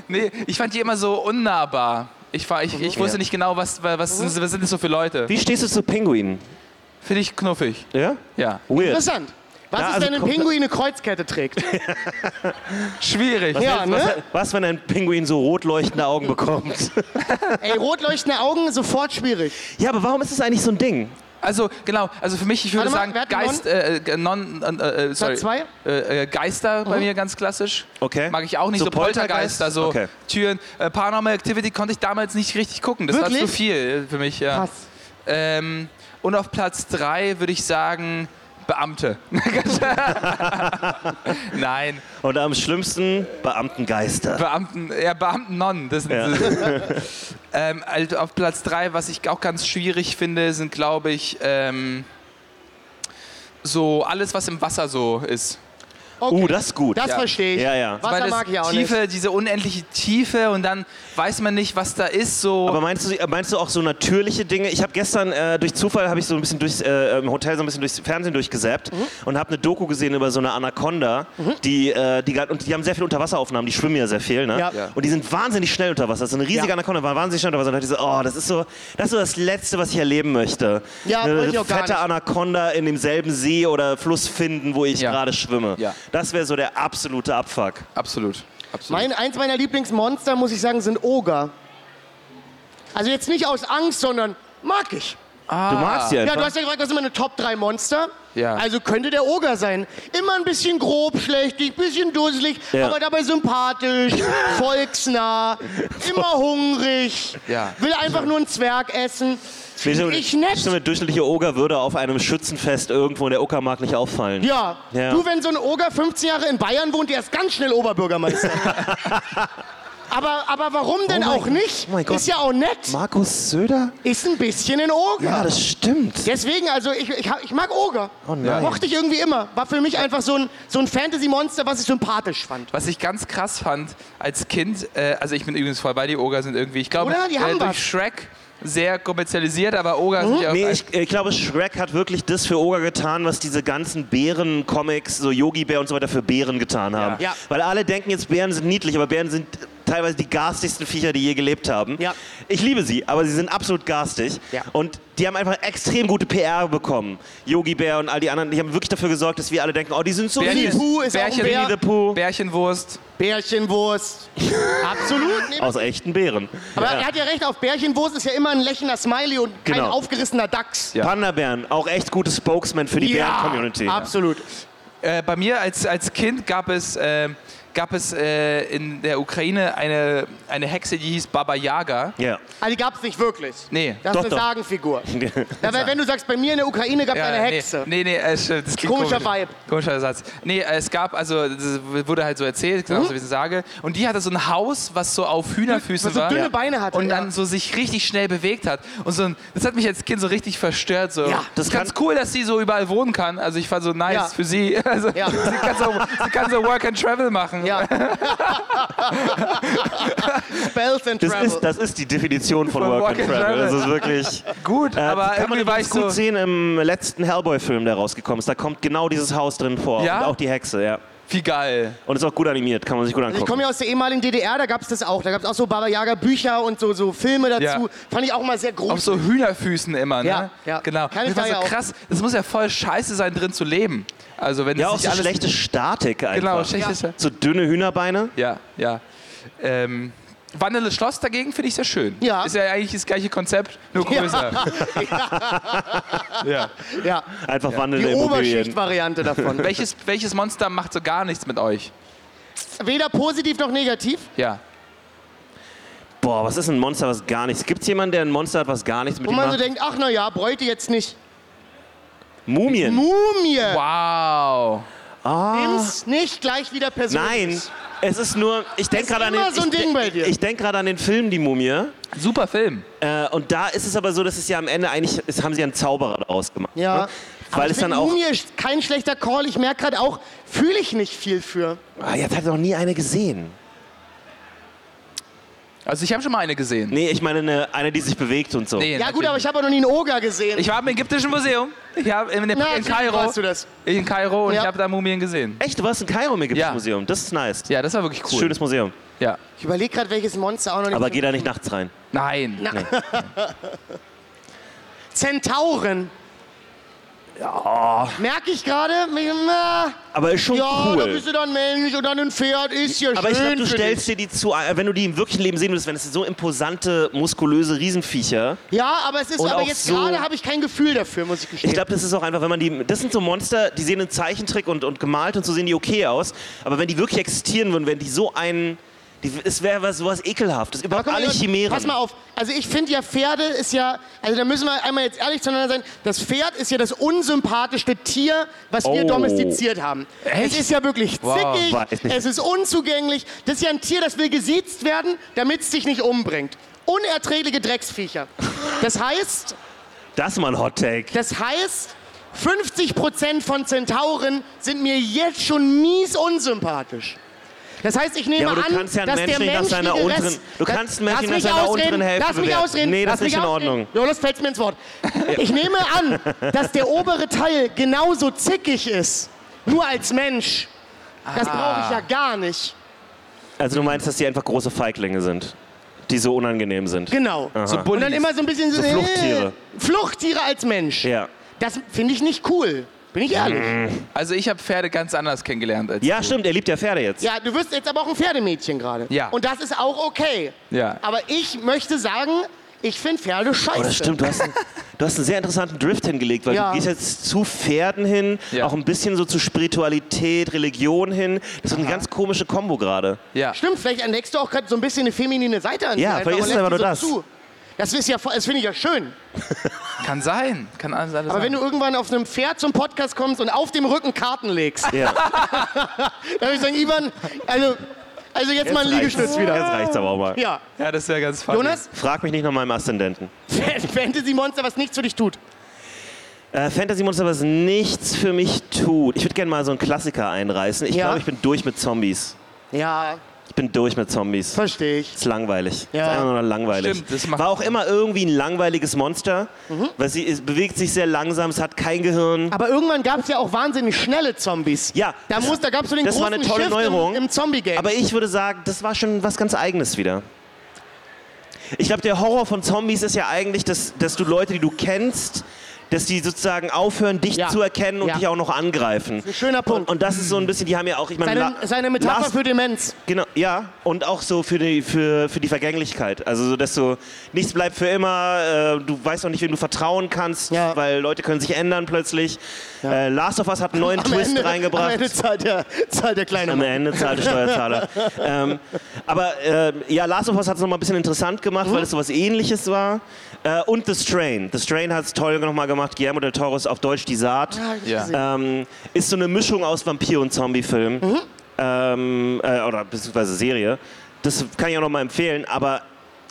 Nee, ich fand die immer so unnahbar. Ich, war, ich, ich wusste Ja. nicht genau, was, was, sind, was sind das so für Leute. Wie stehst du zu Pinguinen? Finde ich knuffig. Ja? Ja. Weird. Interessant. Was Ja, ist, also wenn ein kommt- Pinguin eine Kreuzkette trägt? [laughs] Schwierig. ja, ne? Was, wenn ein Pinguin so rot leuchtende Augen bekommt? Ey, rot leuchtende Augen, sofort schwierig. ja, aber warum ist das eigentlich so ein Ding? Also, genau, also für mich, ich würde Warte mal, sagen, wer hat Geist, äh, äh, non, äh, äh, sorry, zwei? Äh, äh, Geister bei mir ganz klassisch. Okay. Mag ich auch nicht, So so, Poltergeist? Poltergeister, so Okay. Türen. Äh, Paranormal Activity konnte ich damals nicht richtig gucken, das war Wirklich? zu viel äh, für mich. Ja. Krass. Ähm, und auf Platz drei würde ich sagen, Beamte. [laughs] Nein, Und am schlimmsten Beamtengeister. Beamten, ja, Beamten-Non. Das sind, Ja. ähm, also auf Platz drei, was ich auch ganz schwierig finde, sind, glaube ich, ähm, so alles, was im Wasser so ist. Okay. Uh, das ist gut. Das Ja. verstehe ich. Ja, ja. Wasser Weil das mag ich auch Tiefe, nicht. diese unendliche Tiefe und dann weiß man nicht, was da ist. So. Aber meinst du, meinst du auch so natürliche Dinge? Ich habe gestern äh, durch Zufall habe ich so ein bisschen durchs, äh, im Hotel so ein bisschen durchs Fernsehen durchgesäppt Mhm. und habe eine Doku gesehen über so eine Anaconda, die, äh, die und die haben sehr viele Unterwasseraufnahmen, die schwimmen ja sehr viel, ne? Ja. Ja. Und die sind wahnsinnig schnell unter Wasser. So eine riesige Ja. Anaconda war wahnsinnig schnell unter Wasser. Und da dachte ich so, oh, das ist so, das ist so das Letzte, was ich erleben möchte. Ja, eine wollte ich auch gar fette nicht. Anaconda in demselben See oder Fluss finden, wo ich Ja. gerade schwimme. Ja. Das wäre so der absolute Abfuck. Absolut. Absolut. Mein, eins meiner Lieblingsmonster, muss ich sagen, sind Oger. Also jetzt nicht aus Angst, sondern mag ich. Du magst die Ja, einfach. du hast ja gefragt, was sind meine Top 3 Monster? Ja. Also könnte der Oger sein. Immer ein bisschen grob, schlechtig, bisschen dusselig, Ja. aber dabei sympathisch, [laughs] volksnah, immer hungrig, Ja. will einfach nur einen Zwerg essen. Nee, so- ich nett. So eine durchschnittliche Oger würde auf einem Schützenfest irgendwo in der Uckermark nicht auffallen. Ja. Ja. du, wenn so ein Oger 15 Jahre in Bayern wohnt, der ist ganz schnell Oberbürgermeister. [laughs] [laughs] aber, aber warum denn Oh auch Gott. nicht? Oh mein Gott. ist ja auch nett. Markus Söder? Ist ein bisschen ein Oger. Ja, das stimmt. Deswegen, also ich, ich, ich mag Oger. Oh nein. Mochte ich irgendwie immer. War für mich einfach so ein, so ein Fantasy-Monster, was ich sympathisch fand. Was ich ganz krass fand als Kind, äh, also ich bin übrigens voll bei die Oger sind irgendwie, ich glaube, Oder? Die haben äh, durch was. Shrek sehr kommerzialisiert, aber Oger sind ja auch Nee, ich, ich glaube, Shrek hat wirklich das für Oger getan, was diese ganzen Bären-Comics, so Yogi Bär und so weiter, für Bären getan haben. Ja. Weil alle denken jetzt, Bären sind niedlich, aber Bären sind teilweise die garstigsten Viecher, die je gelebt haben. Ja. Ich liebe sie, aber sie sind absolut garstig. Ja. Und die haben einfach extrem gute PR bekommen. Yogi Bär und all die anderen, die haben wirklich dafür gesorgt, dass wir alle denken, oh, die sind so Winnie lieb. Pooh ist auch ein Bärchen, Bär. Winnie the Pooh. Bärchenwurst. Bärchenwurst. [laughs] Absolut. Nee, Aus echten Bären. aber Ja. er hat ja recht, auf Bärchenwurst ist ja immer ein lächelnder Smiley und kein Genau. aufgerissener Dachs. Ja. Panda-Bären, auch echt gute Spokesman für die Bären-Community. absolut. Äh, bei mir als, als Kind gab es, äh, gab es äh, in der Ukraine eine, eine Hexe, die hieß Baba Yaga. Ja. Also die gab es nicht wirklich. Nee. Das Doch, ist eine doch. Sagenfigur. [laughs] ja, weil wenn du sagst, bei mir in der Ukraine gab es eine Hexe. Nee, nee, nee äh, stimmt, das klingt Komischer komisch. Vibe. Komischer Satz. Nee, äh, es gab, also, das wurde halt so erzählt, Mhm. genauso wie ich sage. Und die hatte so ein Haus, was so auf Hühnerfüßen Was so war. dünne. Beine hatte, Und dann ja. so sich richtig schnell bewegt hat. Und so ein, das hat mich als Kind so richtig verstört. So. Ja, das das ist ganz cool, dass sie so überall wohnen kann. Also ich war so nice Ja. für sie. [laughs] Also, Ja. sie, kann so, sie kann so Work and Travel machen. Ja. [laughs] Spells and Das Travel. ist, das ist die Definition von Von Work, Work and and Travel. Travel. Das ist wirklich. Gut, Äh, aber kann man übrigens gut so... sehen im letzten Hellboy-Film, der rausgekommen ist. Da kommt genau dieses Haus drin vor. Ja? Und auch die Hexe, ja. Wie geil. Und ist auch gut animiert, kann man sich gut Also ich angucken. komme ja aus der ehemaligen DDR, da gab es das auch. Da gab es auch so Baba Yaga Bücher und so, so Filme dazu. Ja. Fand ich auch mal sehr Auf groß. so Hühnerfüßen immer, ne? Ja, ja. Genau. Kann ich das war da so ja auch. krass. Das muss ja voll scheiße sein, drin zu leben. Also wenn ja, das auch so alles... schlechte Statik einfach. Genau, schlechtes... Ja, So dünne Hühnerbeine. ja. ja. Ähm, Wanderle Schloss dagegen finde ich sehr schön. Ja. Ist ja eigentlich das gleiche Konzept, nur größer. [laughs] ja. ja, Einfach die wandelnde Immobilien. Oberschicht-Variante davon. [laughs] Welches, welches Monster macht so gar nichts mit euch? Weder positiv noch negativ. Ja. Boah, was ist ein Monster, was gar nichts... Gibt es jemanden, der ein Monster hat, was gar nichts mit Wo ihm man so macht? denkt, ach na ja, bräuchte jetzt nicht. Mumien. Mumie. Wow. Nimm's nicht gleich wieder persönlich. Nein, es ist nur... Ich denke gerade an den... so ich. Ich denke gerade an den Film Die Mumie. Super Film. Äh, und da ist es aber so, dass es ja am Ende eigentlich... Es haben sie einen Zauberer daraus gemacht. Ja. Ne? Weil Aber es ich dann auch... Mumie ist kein schlechter Call. Ich merke gerade auch, fühle ich nicht viel für. Ah, jetzt hat noch nie eine gesehen. Also ich habe schon mal eine gesehen. Nee, ich meine eine, eine, die sich bewegt und so. Nee, Ja gut, natürlich aber ich habe auch noch nie einen Oger gesehen. Ich war im Ägyptischen Museum. Ich habe in, der- Na, in natürlich Kairo. warst du das. In Kairo und Ja. ich habe da Mumien gesehen. Echt, du warst in Kairo im Ägyptischen Ja. Museum. Das ist nice. Ja, das war wirklich cool. Schönes Museum. Ja. Ich überlege gerade, welches Monster auch noch nicht. Aber geh da nicht nachts rein. Nein. [laughs] Zentauren. Ja. Merke ich gerade? Aber ist schon Ja, da cool. bist du dann Mensch und dann ein Pferd. Ist ja Aber schön ich glaube, du stellst dir die zu, wenn du die im wirklichen Leben sehen würdest, wenn es so imposante, muskulöse Riesenviecher. dich. Ja, aber es ist, aber jetzt so- gerade habe ich kein Gefühl dafür, muss ich gestehen. Ich glaube, das ist auch einfach, wenn man die. Das sind so Monster, die sehen in Zeichentrick und, und gemalt und so sehen die okay aus. Aber wenn die wirklich existieren würden, wenn die so ein. Die, es wäre was, sowas ekelhaftes. Überhaupt mal, alle Leute, Chimären. Pass mal auf. Also ich finde ja, Pferde ist ja, also da müssen wir einmal jetzt ehrlich zueinander sein, das Pferd ist ja das unsympathischste Tier, was wir Oh. domestiziert haben. Es ist ja wirklich Wow, zickig, weiß nicht. es ist unzugänglich. Das ist ja ein Tier, das will gesiezt werden, damit es sich nicht umbringt. Unerträgliche Drecksviecher. Das heißt, Das ist mal ein Hot Take. das heißt, 50% von Zentauren sind mir jetzt schon mies unsympathisch. Das heißt, ich nehme Ja, aber du an, kannst ja dass der Menschen nach seiner unteren- Rest- du kannst einen Menschen Lass nach mich seiner ausreden, unteren Hälfte Lass mich bewerten. ausreden. Nee, das Lass ist nicht in. Ordnung. Jonas fällt mir ins Wort. Ich nehme an, dass der obere Teil genauso zickig ist. Nur als Mensch. Das brauche ich ja gar nicht. Also du meinst, dass die einfach große Feiglinge sind, die so unangenehm sind. Genau. So Und Bullies. dann immer so ein bisschen so, So Fluchttiere. Äh, Fluchttiere als Mensch. Ja. Das finde ich nicht cool. Bin ich ehrlich. Also ich habe Pferde ganz anders kennengelernt als Ja, du. stimmt, er liebt ja Pferde jetzt. Ja, du wirst jetzt aber auch ein Pferdemädchen gerade. Ja. Und das ist auch okay. Ja. Aber ich möchte sagen, ich finde Pferde scheiße. Oh, das stimmt. Du hast, einen, du hast einen sehr interessanten Drift hingelegt, weil Ja. du gehst jetzt zu Pferden hin, Ja. auch ein bisschen so zu Spiritualität, Religion hin. Das ist eine ganz komische Kombo gerade. Ja. Stimmt, vielleicht entdeckst du auch gerade so ein bisschen eine feminine Seite an dir Ja, einfach vielleicht und ist es aber lässt nur die so das. Zu. Das ist ja, das finde ich ja schön. [laughs] Kann sein. Kann alles alles Aber sein. wenn du irgendwann auf einem Pferd zum Podcast kommst und auf dem Rücken Karten legst, Ja. [laughs] dann würde ich sagen, Ivan, also, also jetzt, mal ein Liegestütz wieder. Jetzt reicht's aber auch mal. Ja. ja, das wäre ganz funny. Jonas, Frag mich nicht nach meinem Aszendenten. Fantasy-Monster, was nichts für dich tut. Äh, Fantasy-Monster, was nichts für mich tut. Ich würde gerne mal so einen Klassiker einreißen. Ich Ja. glaube, ich bin durch mit Zombies. Ja, bin durch mit Zombies. Verstehe ich. ist langweilig. Ja. Ist einfach nur langweilig. Stimmt, das macht- War auch immer irgendwie ein langweiliges Monster, weil sie es bewegt sich sehr langsam, es hat kein Gehirn. Aber irgendwann gab es ja auch wahnsinnig schnelle Zombies. Ja, Da, muss, da gab es so den das war großen eine tolle Shift Neuerung. im, im Zombie-Game. Aber ich würde sagen, das war schon was ganz Eigenes wieder. Ich glaube, der Horror von Zombies ist ja eigentlich, dass, dass du Leute, die du kennst, dass die sozusagen aufhören, dich Ja. zu erkennen und Ja. dich auch noch angreifen. ein schöner Punkt. Und, und das ist so ein bisschen, die haben ja auch, ich meine, seine, seine Metapher Last- für Demenz. Genau, ja. Und auch so für die, für, für die Vergänglichkeit. Also, so, dass so nichts bleibt für immer. Äh, du weißt auch nicht, wem du vertrauen kannst, Ja. weil Leute können sich ändern plötzlich. Äh, Last of Us hat einen neuen Twist Ende, reingebracht. Am Ende zahlt der, zahlt der kleine Am Mann. Ende zahlt der Steuerzahler. [laughs] ähm, aber äh, ja, Last of Us hat es nochmal ein bisschen interessant gemacht, Mhm. weil es sowas ähnliches war. Äh, und The Strain. The Strain hat es toll nochmal gemacht. Guillermo del Toro ist auf Deutsch die Saat. Ja. Ähm, ist so eine Mischung aus Vampir- und Zombie-Film. Mhm. Ähm, äh, oder beziehungsweise Serie. Das kann ich auch nochmal empfehlen, aber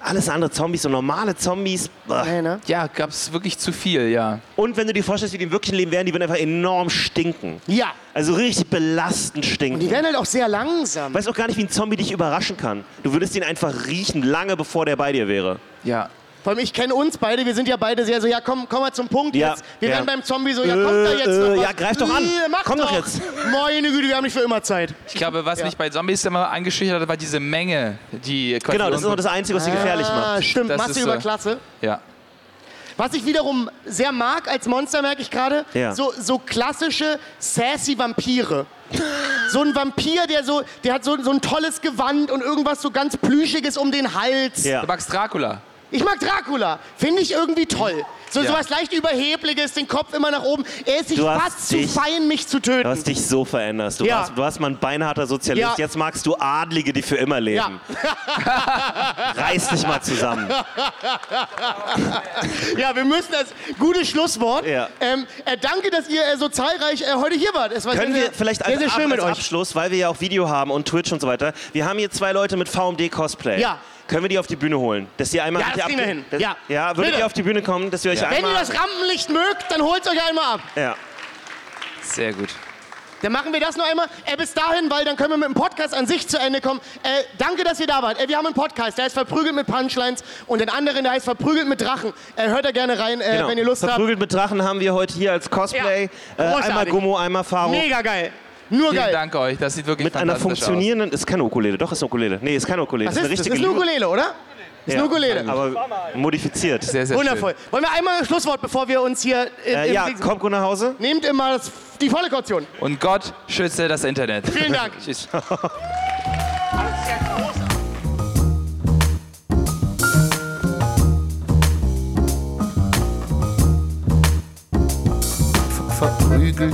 alles andere Zombies, so normale Zombies. Nee, ne? Ja, gab es wirklich zu viel, ja. Und wenn du dir vorstellst, wie die im wirklichen Leben wären, die würden einfach enorm stinken. Ja. Also richtig belastend stinken. Die werden halt auch sehr langsam. weiß auch gar nicht, wie ein Zombie dich überraschen kann. Du würdest ihn einfach riechen, lange bevor der bei dir wäre. Ja. Vor allem, ich kenne uns beide, wir sind ja beide sehr so, ja komm, komm mal zum Punkt Ja, jetzt. Wir ja. werden beim Zombie so, ja kommt da jetzt Äh, noch äh, was? ja, greif doch an. Äh, Mach Komm doch jetzt. [laughs] Meine Güte, wir haben nicht für immer Zeit. Ich glaube, was mich bei Zombies immer eingeschüchtert hat, war diese Menge, die quasi Genau, das ist auch das Einzige, was sie gefährlich Ah, macht. stimmt, Das Masse über äh, Klasse. Ja. Was ich wiederum sehr mag als Monster, merke ich gerade, Ja. so, so klassische sassy Vampire. [laughs] So ein Vampir, der so, der hat so, so ein tolles Gewand und irgendwas so ganz Plüschiges um den Hals. Ja. Du magst Dracula. Ich mag Dracula. Finde ich irgendwie toll. So Ja. sowas leicht Überhebliches, den Kopf immer nach oben. Er ist sich Du fast zu fein, mich zu Du töten. hast dich so verändert. Du, Ja. warst, du warst mal ein beinharter Sozialist. Ja. Jetzt magst du Adlige, die für immer leben. [laughs] Reiß dich mal zusammen. Ja, wir müssen das gute Schlusswort. Ja. Ähm, äh, danke, dass ihr äh, so zahlreich äh, heute hier wart. Es war Können sehr, wir vielleicht sehr, als, sehr schön Ab- mit als euch. Abschluss, weil wir ja auch Video haben und Twitch und so weiter, wir haben hier zwei Leute mit VMD-Cosplay. Ja. Können wir die auf die Bühne holen? Dass die einmal Ja, das kriegen wir hin. Das, Ja. ja, würdet Bitte. ihr auf die Bühne kommen, dass wir euch Wenn einmal... ihr das Rampenlicht mögt, dann holt euch einmal ab. ja. Sehr gut. Dann machen wir das noch einmal. Äh, bis dahin, weil dann können wir mit dem Podcast an sich zu Ende kommen. Äh, danke, dass ihr da wart. Äh, wir haben einen Podcast, der heißt Verprügelt mit Punchlines und den anderen, der heißt Verprügelt mit Drachen. Äh, hört da gerne rein, äh, Genau. wenn ihr Lust habt. Verprügelt mit Drachen haben wir heute hier als Cosplay. Ja. Äh, einmal Gummo, einmal Faro. Mega geil. Nur Vielen geil. Dank euch. Das sieht wirklich Mit einer fantastisch funktionierenden, ist keine Ukulele, doch ist eine Ukulele. Nee, ist keine Ukulele, Was ist ist, eine das richtige ist eine Ukulele, oder? Ist Ja, eine Ukulele. Aber modifiziert. Sehr, sehr Wundervoll. Wollen wir einmal ein Schlusswort, bevor wir uns hier... Äh, Äh, im ja, kommt gut nach Hause. Nehmt immer das, die volle Kaution. schön. Und Gott schütze das Internet. Vielen Dank. [laughs] Tschüss. verprügelt,